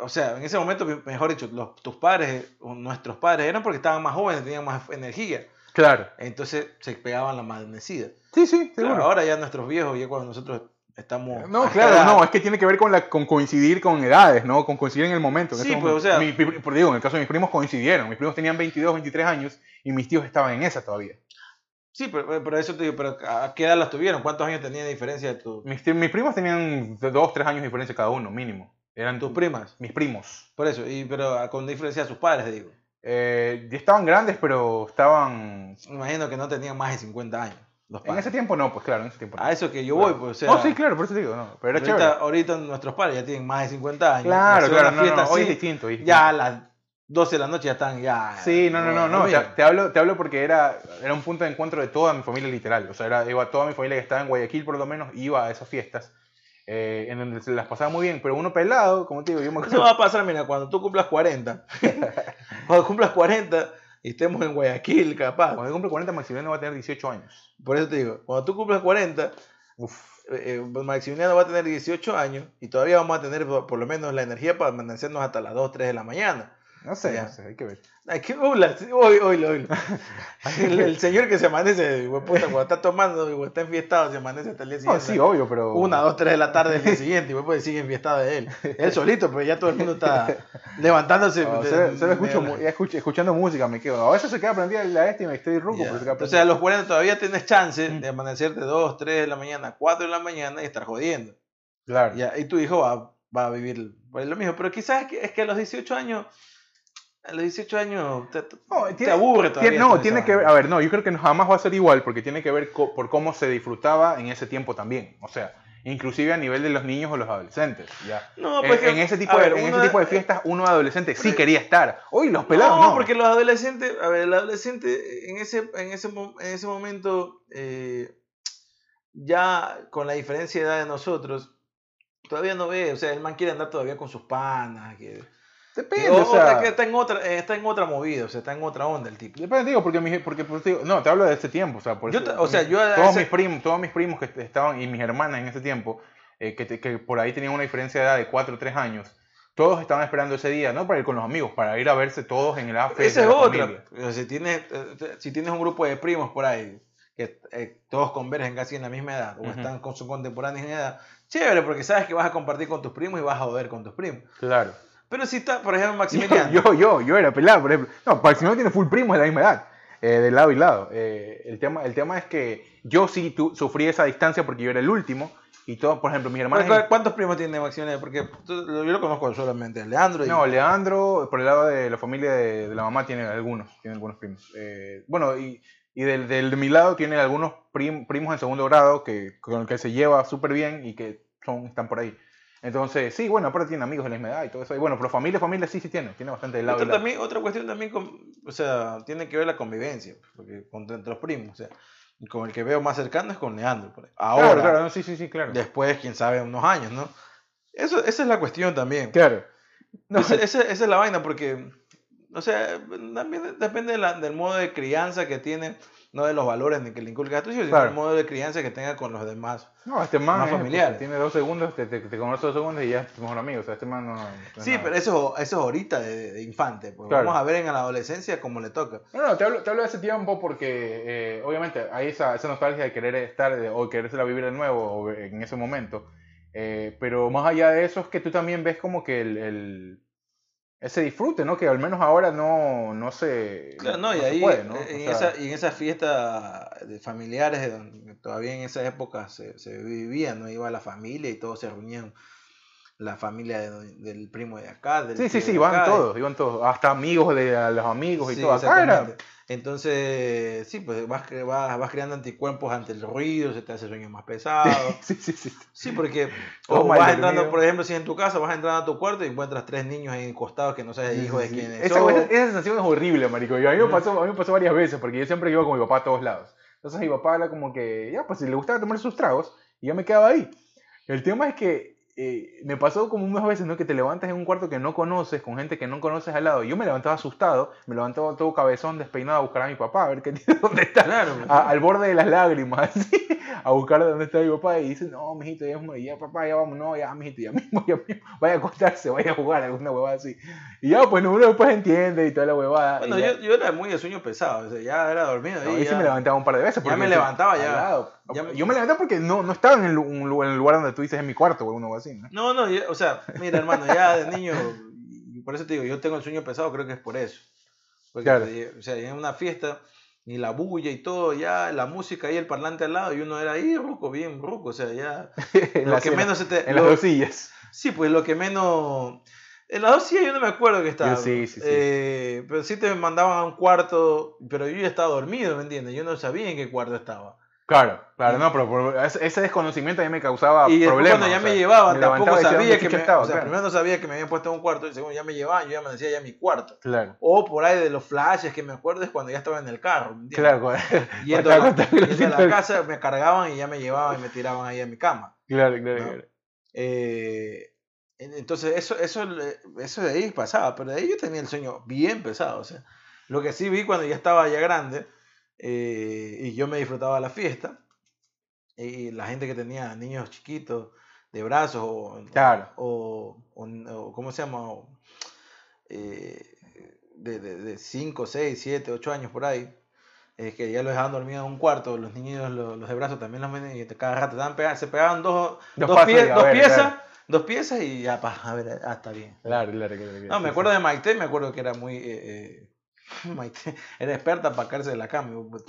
o sea, en ese momento, mejor dicho, los, tus padres, nuestros padres, eran porque estaban más jóvenes, tenían más energía. Claro. Entonces se pegaban la manecida. Sí, sí, Claro, seguro. ahora ya nuestros viejos, ya cuando nosotros estamos... No, claro, edad, no, es que tiene que ver con, la, con coincidir con edades, ¿no? Con coincidir en el momento. en Sí, pues, o sea- Mi- mi- por digo, en el caso de mis primos coincidieron. Mis primos tenían 22, 23 años y mis tíos estaban en esa todavía. Sí, pero, pero eso te digo, pero ¿a qué edad las tuvieron? ¿Cuántos años tenía de diferencia de tu- Mis, mis primos tenían 2, 3 años de diferencia cada uno, mínimo. Eran tus primas? mis primos. Por eso, y, pero ah, con diferencia de sus padres, digo. Eh, y estaban grandes, pero estaban... Me imagino que no tenían más de 50 años. Los En ese tiempo no, pues claro, en ese tiempo no. A eso que yo voy, pues, o sea... no, sí, claro, por eso te digo, no. Pero era ahorita, ahorita nuestros padres ya tienen más de 50 años. Claro, claro, no, fiesta no, hoy es así, distinto. hoy es ya a las 12 de la noche ya están ya... Sí, no, no, no, no. dormidos. Te, te hablo, te hablo porque era, era un punto de encuentro de toda mi familia literal. O sea, era, iba toda mi familia que estaba en Guayaquil por lo menos, iba a esas fiestas. Eh, en donde se las pasaba muy bien, pero uno pelado, como te digo, yo me acuerdo. va a pasar, mira, cuando tú cumplas 40. <laughs> cuando cumplas 40 y estemos en Guayaquil, capaz. Cuando yo cumplo 40, Maximiliano va a tener 18 años. Por eso te digo, cuando tú cumplas 40, Uf. eh, eh, Maximiliano va a tener 18 años y todavía vamos a tener por, lo menos la energía para amanecernos hasta las 2, 3 de la mañana. No sé, no sé, hay que ver. Ay, qué bola, sí, hoy, hoy, hoy. <laughs> El, el señor que se amanece, de puta, cuando está tomando, o está enfiestado, se amanece hasta el día No, siguiente. sí, obvio, pero. Una, dos, tres de la tarde del día siguiente, y pues sigue enfiestado de él. Él solito, pero ya todo el mundo está <laughs> levantándose. No, de- de- escucho, mu- ya escucho- escuchando música me quedo. A veces se queda prendida la este y me estoy ruco, se queda O sea, a los 40 todavía tienes chance Mm. de amanecerte 2, 3 de la mañana, 4 de la mañana y estar jodiendo. Claro. Ya, y tu hijo va, va a vivir por lo mismo. Pero quizás es que, es que a los 18 años, a los 18 años te, No, te tiene- aburre todavía. Tiene- no, tiene que ver, a ver, no, yo creo que jamás va a ser igual porque tiene que ver co- por cómo se disfrutaba en ese tiempo también. O sea, inclusive a nivel de los niños o los adolescentes. Ya. No, En- que- en, ese tipo de, en ese tipo de fiestas, uno adolescente sí quería estar. Hoy los pelados no, no. porque los adolescentes, a ver, el adolescente en ese, en ese, en ese momento, eh, ya con la diferencia de edad de nosotros, todavía no ve, o sea, el man quiere andar todavía con sus panas, que, Depende, o que está en otra, está en otra movida, o sea, está en otra onda el tipo. Depende, digo, porque, mi- porque pues, digo, no, te hablo de ese tiempo, o sea, por Yo eso- te- o sea, yo a todos ese- mis primos, todos mis primos que estaban y mis hermanas en ese tiempo, eh, que, que por ahí tenían una diferencia de edad de 4 o 3 años, todos estaban esperando ese día, no para ir con los amigos, para ir a verse todos en el after Esa es otra. Si tienes, eh, si tienes un grupo de primos por ahí, que eh, todos convergen casi en la misma edad, o están con sus contemporáneos en edad, chévere, porque sabes que vas a compartir con tus primos y vas a joder con tus primos. Claro. Pero si está, por ejemplo, <laughs> Maximiliano. yo, yo, yo era pelado, por ejemplo. No, Maximiliano tiene full primos de la misma edad, eh, de lado y lado. Eh, el, tema, el tema es que yo sí tu- sufrí esa distancia porque yo era el último. Y todos, por ejemplo, mis hermanas. ¿Cu- ¿Cuántos primos tiene Maximiliano? Porque tú- yo lo conozco solamente Leandro. Y, No, Leandro, por el lado de la familia de, de la mamá, tiene algunos, tiene algunos primos. Eh, bueno, y, y del, del de mi lado tiene algunos prim- primos en segundo grado que, con el que se lleva súper bien y que son, están por ahí. Entonces, sí, bueno, aparte tiene amigos de la misma edad y todo eso. Y bueno, pero familia, familia sí, sí tiene, tiene bastante de lado y otra, lado. también, otra cuestión también, con- o sea, tiene que ver la convivencia, porque con, entre los primos, o sea, con el que veo más cercano es con Leandro. por. Ahora, Claro, claro, no, sí, sí, sí, claro. después, quién sabe, unos años, ¿no? Eso, esa es la cuestión también. Claro. No, Esa, esa- esa es la vaina, porque, o sea, también depende de la- del modo de crianza que tiene, no de los valores ni que le inculca a tu hijo, sino Claro. del modo de crianza que tenga con los demás. no, este man más es, familiares. pues, tiene dos segundos, te, te, te conoce dos segundos y ya es tu mejor amigo. O sea, este man no. no es Sí, nada. pero eso, eso es ahorita de, de infante, pues Claro. vamos a ver en la adolescencia como le toca. No, no, te hablo, te hablo de ese tiempo porque eh, obviamente hay esa, esa nostalgia de querer estar de- o querérsela vivir de nuevo o en ese momento. Eh, pero más allá de eso es que tú también ves como que el, el- ese disfrute, ¿no? Que al menos ahora no, no se, Claro, no, y se ahí puede, ¿no? en, O sea, esa, y en esas fiestas de familiares, de donde todavía en esa época se, se vivía, ¿no? Iba la familia y todos se reunían, la familia de- del primo de acá, del sí, sí, sí, de iban acá, y- todos, iban todos, hasta amigos de los amigos y Sí, todo. Acá era. Entonces, sí, pues vas, vas, vas creando anticuerpos ante el ruido, se te hace sueño más pesado. <laughs> sí, sí, sí. Sí, porque <laughs> o vas dormido. entrando, por ejemplo, si en tu casa vas entrando a tu cuarto y encuentras tres niños ahí encostados que no sabes hijos de quiénes esa, son. esa, esa sensación es horrible, marico. A mí, me pasó, a mí me pasó varias veces, porque yo siempre iba con mi papá a todos lados. Entonces mi papá era como que, ya, pues si le gustaba tomar sus tragos, y yo me quedaba ahí. El tema es que eh, me pasó como unas veces, ¿no? Que te levantas en un cuarto que no conoces, con gente que no conoces al lado. Y yo me levantaba asustado, me levantaba todo cabezón, despeinado a buscar a mi papá, a ver qué <laughs> dónde está. Claro. A- al borde de las lágrimas, <laughs> así, a buscar dónde está mi papá. Y dice, no, mijito, ya, es- ya papá, ya vamos, no, ya, mijito, ya mismo, ya mismo, <laughs> vaya a acostarse, vaya a jugar, alguna huevada así. Y ya, pues uno después entiende y toda la huevada. Bueno, y yo, yo era muy de sueño pesado, o sea, ya era dormido. No, ahí, yo sí ya- me levantaba un par de veces. ya me sí, levantaba, al ya. lado. Ya Yo me levanté porque no, no estaba en el, un lugar, en el lugar donde tú dices en mi cuarto o uno así, ¿no? No, no, yo- o sea, mira, hermano, ya de niño, por eso te digo, yo tengo el sueño pesado, creo que es por eso. Porque, Claro. o sea, en una fiesta, y la bulla y todo, ya la música y el parlante al lado, y uno era ahí, ruco, bien ruco, o sea, ya. <laughs> en lo la que cena, menos se te. En lo- las dos sillas. Sí, pues lo que menos. En las dos sillas yo no me acuerdo que estaba. Yo sí, sí, sí. Eh, pero sí te mandaban a un cuarto, pero yo ya estaba dormido, ¿me entiendes? Yo no sabía en qué cuarto estaba. Claro, claro, no, pero por- ese desconocimiento a mí me causaba y problemas. cuando ya o me sea, llevaban, me tampoco sabía ¿dónde que me. estaba? o sea, Claro. primero no sabía que me habían puesto en un cuarto, y segundo ya me llevaban, yo ya me decía ya mi cuarto. Claro, O por ahí de los flashes que me acuerdo es cuando ya estaba en el carro, ¿me entiendes? claro, claro, <laughs> Yendo, a la, yendo a la casa me cargaban y ya me llevaban y me tiraban ahí a mi cama. claro, claro, ¿no? claro. Eh, en- entonces, eso, eso, eso de ahí pasaba, pero de ahí yo tenía el sueño bien pesado. O sea, lo que sí vi cuando ya estaba ya grande eh, y yo me disfrutaba la fiesta, y la gente que tenía niños chiquitos de brazos o, Claro. o, o- o- ¿cómo se llama? Eh, de 5, 6, 7, 8 años por ahí, es que ya los dejaban dormidos en un cuarto, los niños, los, los de brazos también los ven y cada rato estaban pegando, se pegaban dos, Dos dos, pie- dos ver, piezas, claro. dos piezas y ya, pa, a ver, ah, está bien. Claro, claro, claro. claro, No, me acuerdo sí. de Maite, me acuerdo que era muy... eh, eh, <laughs> Maite era experta para caerse de la cama. pues.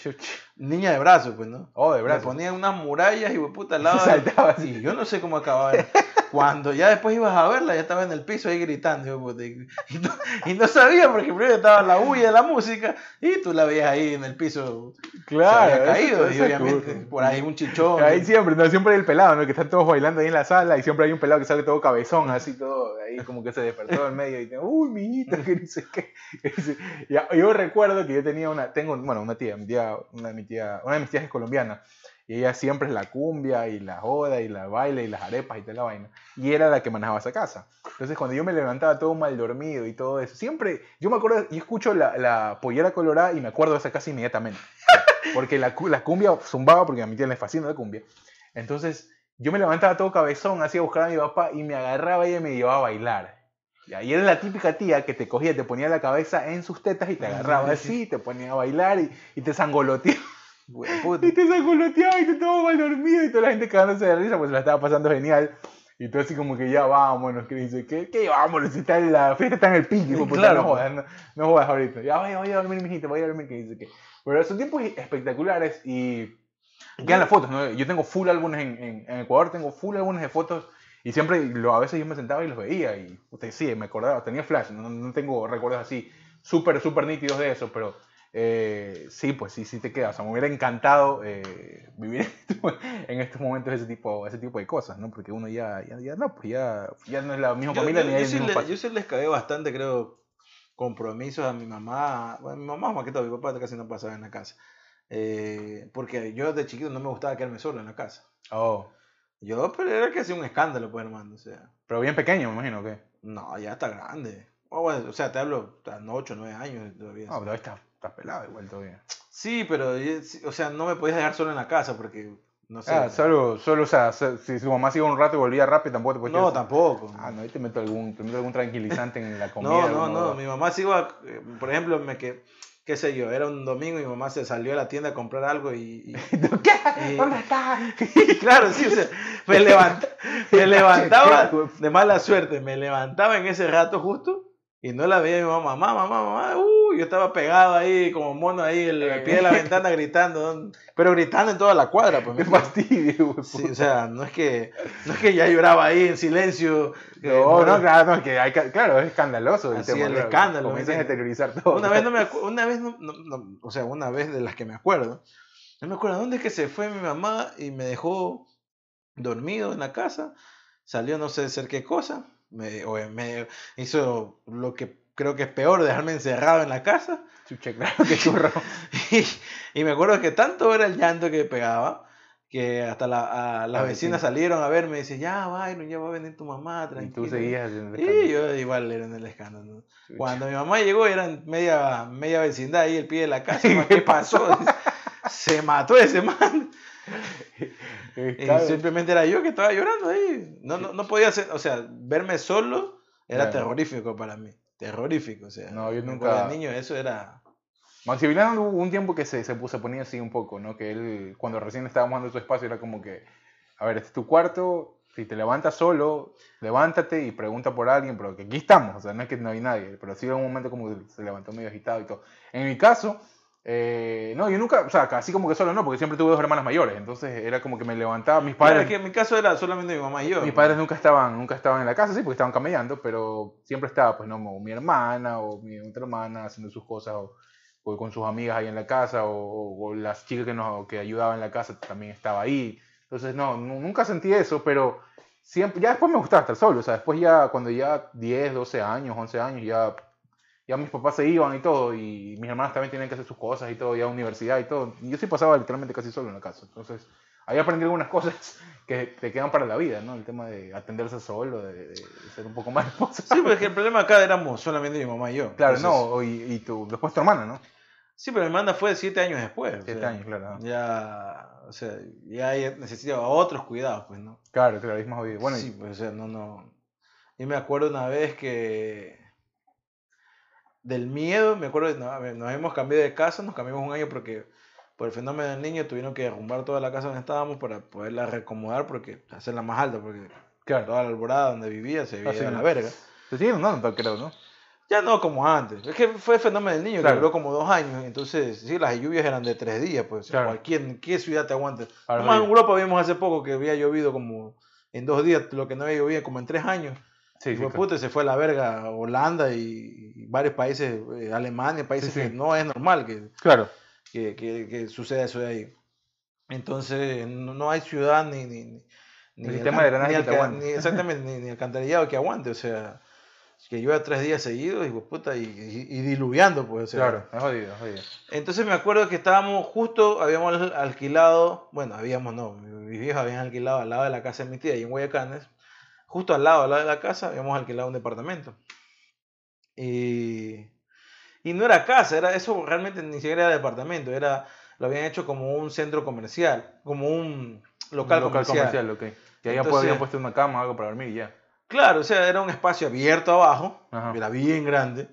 Niña de brazos, pues, ¿no? Oh, de brazos. ponían unas murallas y puta al lado. <laughs> Saltaba así. Yo no sé cómo acababa. <laughs> Cuando ya después ibas a verla, ya estaba en el piso ahí gritando. Y, no, y no sabía porque primero estaba la bulla de la música y tú la veías ahí en el piso. Claro. se había caído. eso y obviamente cool. por ahí un chichón. Ahí siempre, no, siempre hay el pelado, ¿no? Que están todos bailando ahí en la sala y siempre hay un pelado que sale todo cabezón, así todo, ahí como que se despertó en medio y dice, uy, miñito, que no sé qué. yo recuerdo que yo tenía una, tengo, bueno, una tía, mi tía, una de mi tía, una de mis tías es colombiana. Y ella siempre es la cumbia y la joda y la baile y las arepas y toda la vaina. Y era la que manejaba esa casa. Entonces cuando yo me levantaba todo mal dormido y todo eso, siempre, yo me acuerdo, yo escucho la, la pollera colorada y me acuerdo de esa casa inmediatamente. <laughs> Porque la, la cumbia zumbaba, porque a mi tía le fascina la cumbia. Entonces yo me levantaba todo cabezón, hacía buscar a mi papá y me agarraba ella y me llevaba a bailar. Y ahí era la típica tía que te cogía, te ponía la cabeza en sus tetas y te agarraba así, te ponía a bailar y, y te zangoloteaba. Puta. Y te zangoloteaba y te todo mal dormido y toda la gente cagándose de risa, pues se la estaba pasando genial. Y tú así como que ya vámonos, que dice, ¿qué, qué vámonos? Si está en la fiesta está en el pique, de puta, Claro, no pues. jodas, no, no jodas ahorita. Ya vaya, vaya a dormir, mijito, vaya a dormir, que dice que... Pero son tiempos espectaculares y quedan las fotos, ¿no? Yo tengo full álbumes en, en, en Ecuador, tengo full álbumes de fotos y siempre, lo, a veces yo me sentaba y los veía y puta, sí, me acordaba, tenía flash, no, no tengo recuerdos así súper, súper nítidos de eso, pero eh, sí, pues sí, sí te queda. O sea, me hubiera encantado eh, vivir <laughs> en estos momentos ese tipo, ese tipo de cosas, ¿no? Porque uno ya, ya, ya no, pues ya, ya no es la misma Yo, familia yo- ni yo hay sí mismo le- yo sí les cagué bastante, creo, compromisos a mi mamá. Bueno, mi mamá más que todo, mi papá casi no pasaba en la casa. Eh, porque yo de chiquito no me gustaba quedarme solo en la casa. Oh, Yo, pero era que hacía un escándalo, pues, hermano. O sea, pero bien pequeño, me imagino, que no, ya está grande. Bueno, o sea, te hablo a 8, 9 años todavía. No, pero ahí está, está pelado igual todavía. Sí, pero, o sea, no me podías dejar solo en la casa porque, no sé. Ah, solo, solo, o sea, se- si su mamá se iba un rato y volvía rápido, tampoco te puedes no, tampoco. Ah, no, ahí te meto algún, te meto algún tranquilizante en la <laughs> comida. No, no, no. Mi mamá se iba, eh, por ejemplo, me que, qué sé yo, era un domingo y mi mamá se salió a la tienda a comprar algo y, y- <laughs> ¿Qué? y- ¿Dónde está? <laughs> claro, sí, o sea, me, levanta- me levantaba de mala suerte, me levantaba en ese rato justo y no la veía mi mamá, mamá, mamá, mamá, uh, yo estaba pegado ahí como mono ahí al al pie de la ventana gritando, pero gritando en toda la cuadra, pues. <laughs> ¿me Qué fastidio. Sí, o sea, no es que no es que ya lloraba ahí en silencio. que No, no, claro, no, es que hay, que- claro, es escandaloso el Así, tema. el claro, escándalo, Comienzas a ¿me exteriorizar todo. Una vez no me <laughs> una vez no, no- o sea, una vez de las que me acuerdo. No me acuerdo dónde es que se fue mi mamá y me dejó dormido en la casa. Salió no sé hacer qué cosa. Me, o me hizo lo que creo que es peor, dejarme encerrado en la casa. Chucha, claro, que churro. <laughs> Y, y me acuerdo que tanto era el llanto que pegaba que hasta la, a- las Ah, vecinas sí. salieron a verme y decían, ya, Byron, ya va a venir tu mamá, Y tranquilo. tú seguías haciendo Y escándalo. yo igual era en el escándalo. Cuando mi mamá llegó, eran media, media vecindad ahí, el pie de la casa. ¿Qué <laughs> pasó? Se mató ese man. <laughs> Eh, Y claro. simplemente era yo que estaba llorando ahí. No, no, no podía ser, o sea, verme solo era Claro. terrorífico para mí. Terrorífico, o sea. No, yo nunca- niño eso era. Maximiliano hubo un tiempo que se, se, puso- se ponía así un poco, ¿no? Que él, cuando recién estábamos dando su espacio, era como que, a ver, este es tu cuarto, si te levantas solo, levántate y pregunta por alguien, pero que aquí estamos, o sea, no es que no hay nadie, pero sí en un momento como que se levantó medio agitado y todo. En mi caso, eh, no, yo nunca, o sea, así como que solo no, porque siempre tuve dos hermanas mayores, entonces era como que me levantaba, mis Claro, padres... es que en mi caso era solamente mi mamá y yo. Mis padres nunca estaban, nunca estaban en la casa, sí, porque estaban camellando, pero siempre estaba, pues, no, mi hermana o mi otra hermana haciendo sus cosas, o, o con sus amigas ahí en la casa, o, o las chicas que, nos, que ayudaban en la casa también estaba ahí. Entonces, no, nu- nunca sentí eso, pero siempre, ya después me gustaba estar solo, o sea, después ya, cuando ya 10, 12 años, 11 años, ya, ya mis papás se iban y todo, y mis hermanas también tenían que hacer sus cosas y todo, ya universidad y todo, y yo sí pasaba literalmente casi solo en la casa, entonces... Ahí aprendí algunas <laughs> cosas que te quedan para la vida, ¿no? El tema de atenderse solo, de, ser un poco más esposa. Sí, pero es que el problema acá éramos solamente mi mamá y yo. Claro, Entonces- no, y, y tu, después tu hermana, ¿no? Sí, pero mi hermana fue siete años después. o Siete sea, años, claro. Ya, o sea, ya necesitaba otros cuidados, pues, ¿no? Claro, claro, es más jodido. Bueno, y- sí, pues, o sea, no, no. Yo me acuerdo una vez que del miedo, me acuerdo, no, nos habíamos cambiado de casa, nos cambiamos un año porque por el fenómeno del niño tuvieron que derrumbar toda la casa donde estábamos para poderla reacomodar, porque hacerla más alta, porque Claro. toda la alborada donde vivía se veía Así a la verga. Se siguen andando, creo, ¿no? Ya no como antes. Es que fue el fenómeno del niño Claro. que duró como dos años. Entonces, sí, las lluvias eran de tres días. Pues, Claro. cualquier ¿qué ciudad te aguanta? Nomás en. Europa vimos hace poco que había llovido como en dos días, lo que no había llovido como en tres años. Sí, y fue puta, y se fue a la verga Holanda y, y varios países, eh, Alemania, países que no es normal que, Claro. que, que, que suceda eso de ahí. Entonces, no, no hay ciudad ni, ni, ni, Ni sistema de drenaje ni que aguante. ni- exactamente, ni, alcantarillado que aguante, o sea, que llueva tres días seguidos y, pues, puta, y, y- y diluviando, pues, o sea. Claro, es jodido, es jodido. Entonces me acuerdo que estábamos justo, habíamos al- alquilado, bueno, habíamos no, mis viejos habían alquilado al lado de la casa de mi tía, ahí en Guayacanes, justo al lado, al lado de la casa, habíamos alquilado un departamento. Y, y no era casa, era eso realmente ni siquiera era departamento, era lo habían hecho como un centro comercial, como un local, Un comercial. ok. Que ahí habían puesto una cama, algo para dormir y ya. Claro, o sea, era un espacio abierto abajo, Ajá. era bien grande.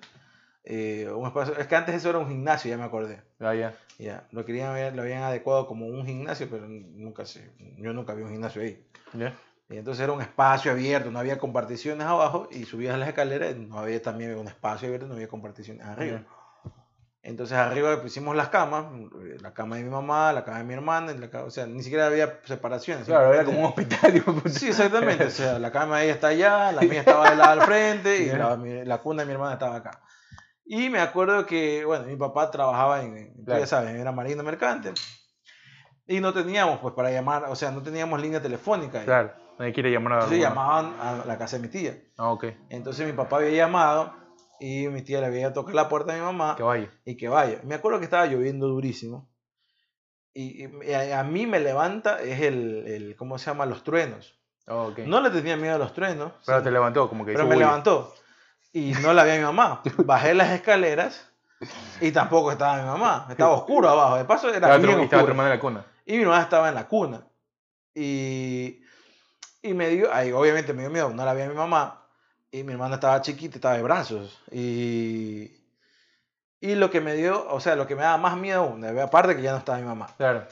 eh, un espacio, es que antes eso era un gimnasio, ya me acordé. Ya, ya. Ya, lo querían ver- lo habían adecuado como un gimnasio, pero nunca se, yo nunca vi un gimnasio ahí. Ya. Y entonces era un espacio abierto, no había comparticiones abajo y subías las escaleras, no había también un espacio abierto, no había comparticiones arriba. Entonces arriba pusimos las camas, eh, la cama de mi mamá, la cama de mi hermana, la ca- o sea, ni siquiera había separaciones. Claro, era como un <laughs> hospital. puta. Sí, exactamente. O sea, la cama de ella está allá, la mía estaba del lado al frente y la, la cuna de mi hermana estaba acá. Y me acuerdo que, bueno, mi papá trabajaba en, Claro. ya sabes, era marino mercante. Y no teníamos, pues, para llamar, o sea, no teníamos línea telefónica. ahí. Claro, nadie quiere llamar a Entonces alguno. llamaban a la casa de mi tía. Ah, ok. Entonces mi papá había llamado y mi tía le había tocado la puerta a mi mamá Que vaya. y que vaya. Me acuerdo que estaba lloviendo durísimo. Y, y a, a mí me levanta, es el, el, ¿cómo se llama? Los truenos. Ah, ok. No le tenía miedo a los truenos. Pero sí, te levantó, como que pero me levantó. Y no la vi a mi mamá. <laughs> Bajé las escaleras y tampoco estaba mi mamá. Estaba oscuro abajo. De paso era Estaba, bien estaba oscuro. en la cuna. Y mi mamá estaba en la cuna. Y, y me dio, ahí obviamente me dio miedo, no la vi a mi mamá. Y mi hermana estaba chiquita, estaba de brazos. Y, y lo que me dio, o sea, lo que me daba más miedo aún, aparte que ya no estaba mi mamá, Claro.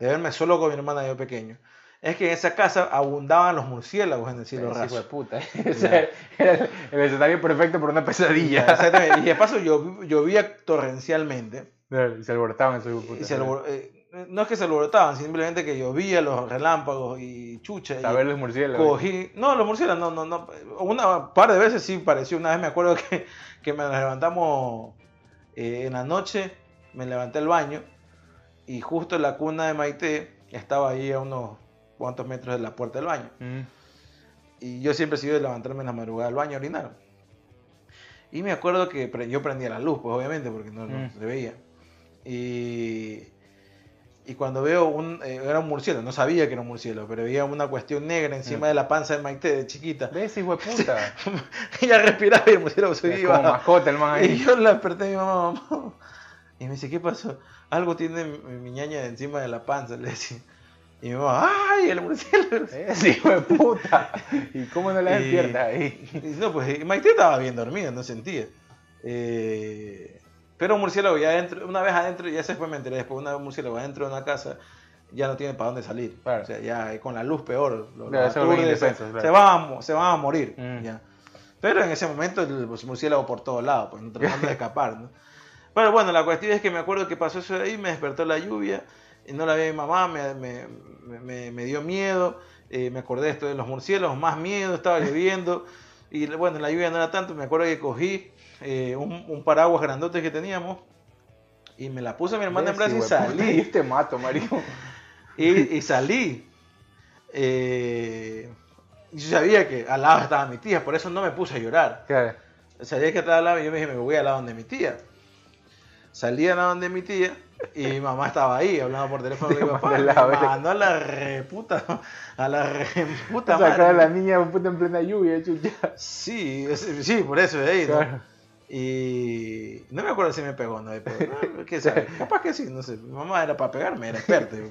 de verme solo con mi hermana yo pequeño, es que en esa casa abundaban los murciélagos en el cielo Ese hijo de raso. puta. <laughs> O sea, era el escenario perfecto para una pesadilla. Exactamente. Y de paso llo- llovía torrencialmente. Y se alborotaban esos hijos de puta. Y se albor- eh, no es que se alborotaban, simplemente que llovía los relámpagos y chucha. y- Saber los murciélagos. Cogí, no, los murciélagos, no, no, no. Una par de veces sí pareció. Una vez me acuerdo <laughs> que, que me levantamos eh, en la noche, me levanté al baño y justo la cuna de Maite estaba ahí a unos cuantos metros de la puerta del baño. Mm. Y yo siempre he sido de levantarme en la madrugada al baño a orinar. Y me acuerdo que yo prendía la luz, pues obviamente, porque no, no Mm. se veía. Y, y cuando veo un, eh, era un murciélago, no sabía que era un murciélago, pero veía una cuestión negra encima Mm. de la panza de Maite de chiquita. ¿Ves, hijo de puta? <laughs> Ella respiraba y el murciélago se iba. como mascota el man Y ahí. yo la desperté a mi mamá, mamá. Y me dice, ¿qué pasó? Algo tiene mi, mi ñaña encima de la panza, le decía. Y mi mamá, ¡ay, el murciélago! <laughs> Ese hijo de puta. ¿Y cómo no la Y- despierta ahí? Y no, pues y Maite estaba bien dormida, no sentía. Eh, pero un murciélago ya adentro, una vez adentro, ya después me enteré, después una vez un murciélago adentro de una casa ya no tiene para dónde salir. Claro. O sea, ya con la luz peor. Lo, Claro, lo se aturde, se, claro. se van a, se van a morir. Mm. ya. Pero en ese momento el murciélago por todos lados, pues, tratando de <laughs> escapar. ¿no? Pero bueno, la cuestión es que me acuerdo que pasó eso de ahí, me despertó la lluvia, y no la vi a mi mamá, me, me, me- me dio miedo, eh, me acordé de esto de los murciélagos, más miedo, estaba lloviendo, y bueno, la lluvia no era tanto, me acuerdo que cogí eh, un, un paraguas grandote que teníamos, y me la puse a mi hermana en ¿Ves, brazos y salí. Y te mato, marico. <laughs> Y, y salí. Eh, yo sabía que al lado estaba mi tía, por eso no me puse a llorar. Claro. Sabía que estaba al lado y yo me dije, me voy al lado de mi tía. Salí al lado de mi tía y mi mamá estaba ahí hablando por teléfono con mi <laughs> papá. mandó a la reputa, a la reputa Sacar a la niña puta en plena lluvia, chucha. Sí, sí, por eso de ahí, ¿no? Y no me acuerdo si me pegó o no, pero no, ¿qué sabe? <laughs> Capaz que sí, no sé. Mi mamá era para pegarme, era experta. <laughs>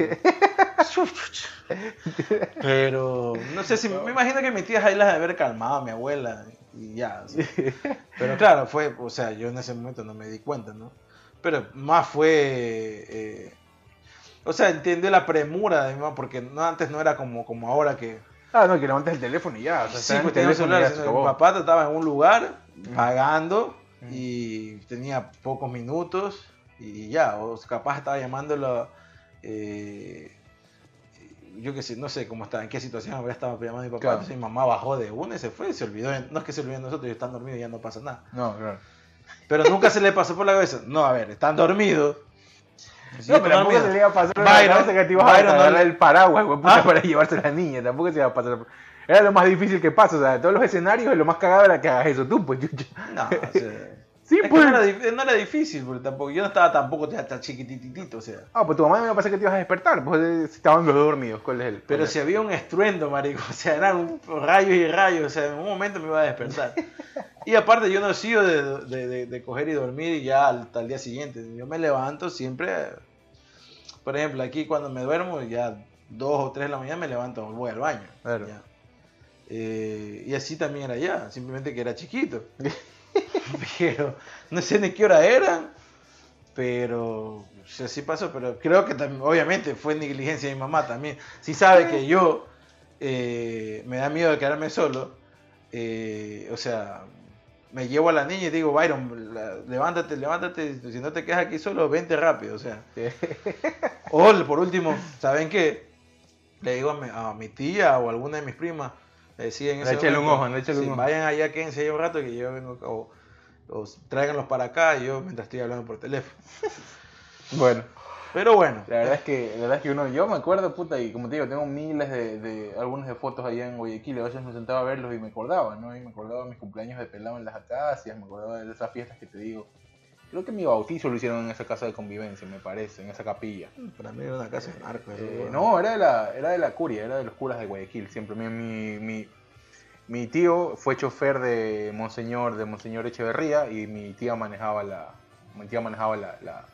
Pero no sé si me imagino que mis tías ahí las de haber calmado, mi abuela. y ya. Pero claro, fue, o sea, yo en ese momento no me di cuenta, ¿no? Pero más fue, eh, o sea, entiende la premura de mi mamá, porque no, antes no era como, como ahora que... Ah, no, que levantes el teléfono y ya. O sea, Sí, pues el teléfono celular, ya mi papá estaba en un lugar pagando Mm. y tenía pocos minutos y ya, o capaz estaba llamándolo, eh, yo qué sé, no sé cómo estaba, en qué situación habría estado llamando a mi papá, Claro. entonces mi mamá bajó de una y se fue se olvidó, no es que se olvidó de nosotros, están dormidos y ya no pasa nada, No, claro. pero nunca se le pasó por la cabeza, no, a ver, están dormidos. Si No, pero tampoco dormido, se le iba a pasar por la cabeza que te ibas a no el paraguas, güey, puta, Ah. para llevarse a la niña. Tampoco se iba a pasar. por- Era lo más difícil que pasa. O sea, de todos los escenarios, lo más cagado era que hagas eso tú, pues, chucho. No, <laughs> o sea, Sí, pues. no, era, dif- no era difícil, porque tampoco, yo no estaba tampoco tan chiquititito, o sea. Ah, pues tu mamá me iba a pasar que te ibas a despertar, pues eh, estaban los dos dormidos. ¿Cuál es el? Pero si había un estruendo, marico, <laughs> o sea, eran rayos y rayos, o sea, en un momento me iba a despertar. <laughs> Y aparte yo no he sido de, de- de- de coger y dormir y ya al, al día siguiente. Yo me levanto siempre, por ejemplo, aquí cuando me duermo, ya dos o tres de la mañana me levanto, voy al baño. Claro. ya. Eh, y así también era ya, simplemente que era chiquito. <laughs> pero no sé ni qué hora era, pero o sea, sí pasó, pero creo que también, obviamente fue negligencia de mi mamá también. Si sabe que yo eh, me da miedo de quedarme solo, eh, o sea, me llevo a la niña y digo, Byron, la- levántate, levántate, si no te quedas aquí solo, vente rápido, o sea. <laughs> O por último, ¿saben qué? Le digo a mi, a mi tía o a alguna de mis primas, le decía en ese Échale un ojo, échale un sí, ojo. Vayan allá, quédense ahí un rato que yo vengo o, o tráiganlos para acá y yo mientras estoy hablando por teléfono. <laughs> Bueno, Pero bueno, la verdad es que, la verdad es que uno, yo me acuerdo, puta, y como te digo, tengo miles de, de algunas de fotos allá en Guayaquil. A veces me sentaba a verlos y me acordaba, ¿no? Y me acordaba de mis cumpleaños de pelado en las acacias, me acordaba de esas fiestas que te digo. Creo que mi bautizo lo hicieron en esa casa de convivencia, me parece, en esa capilla. para mí era una casa de narcos. Eh, no, era de, la, era de la curia, era de los curas de Guayaquil. Siempre mi, mi, mi, mi tío fue chofer de Monseñor, de Monseñor Echeverría y mi tía manejaba la, mi tía manejaba la, la-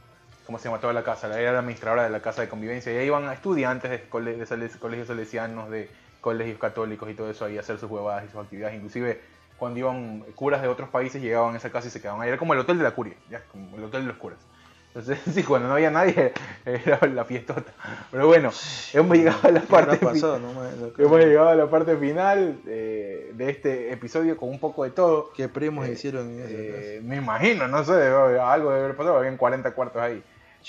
¿cómo se llama? Toda la casa, era la administradora de la casa de convivencia. Y ahí iban estudiantes de, cole- de colegios salesianos, de colegios católicos y todo eso ahí a hacer sus huevadas y sus actividades. Inclusive cuando iban curas de otros países llegaban a esa casa y se quedaban ahí. Era como el hotel de la curia, ya, como el hotel de los curas. Entonces, <laughs> sí, cuando no había nadie, <laughs> era la fiestota. Pero bueno, hemos llegado a la ¿Qué parte habrá fi- pasado? No me- <laughs> Hemos llegado a la parte final eh, de este episodio con un poco de todo. ¿Qué primos Eh, hicieron en Eh, me imagino, no sé, algo debe haber pasado, habían 40 cuartos ahí.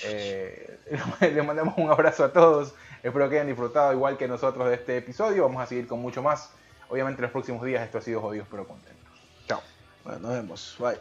Eh, les mandamos un abrazo a todos, espero que hayan disfrutado igual que nosotros de este episodio, vamos a seguir con mucho más. Obviamente en los próximos días esto ha sido jodidos pero contentos. Chao. Bueno, nos vemos. Bye.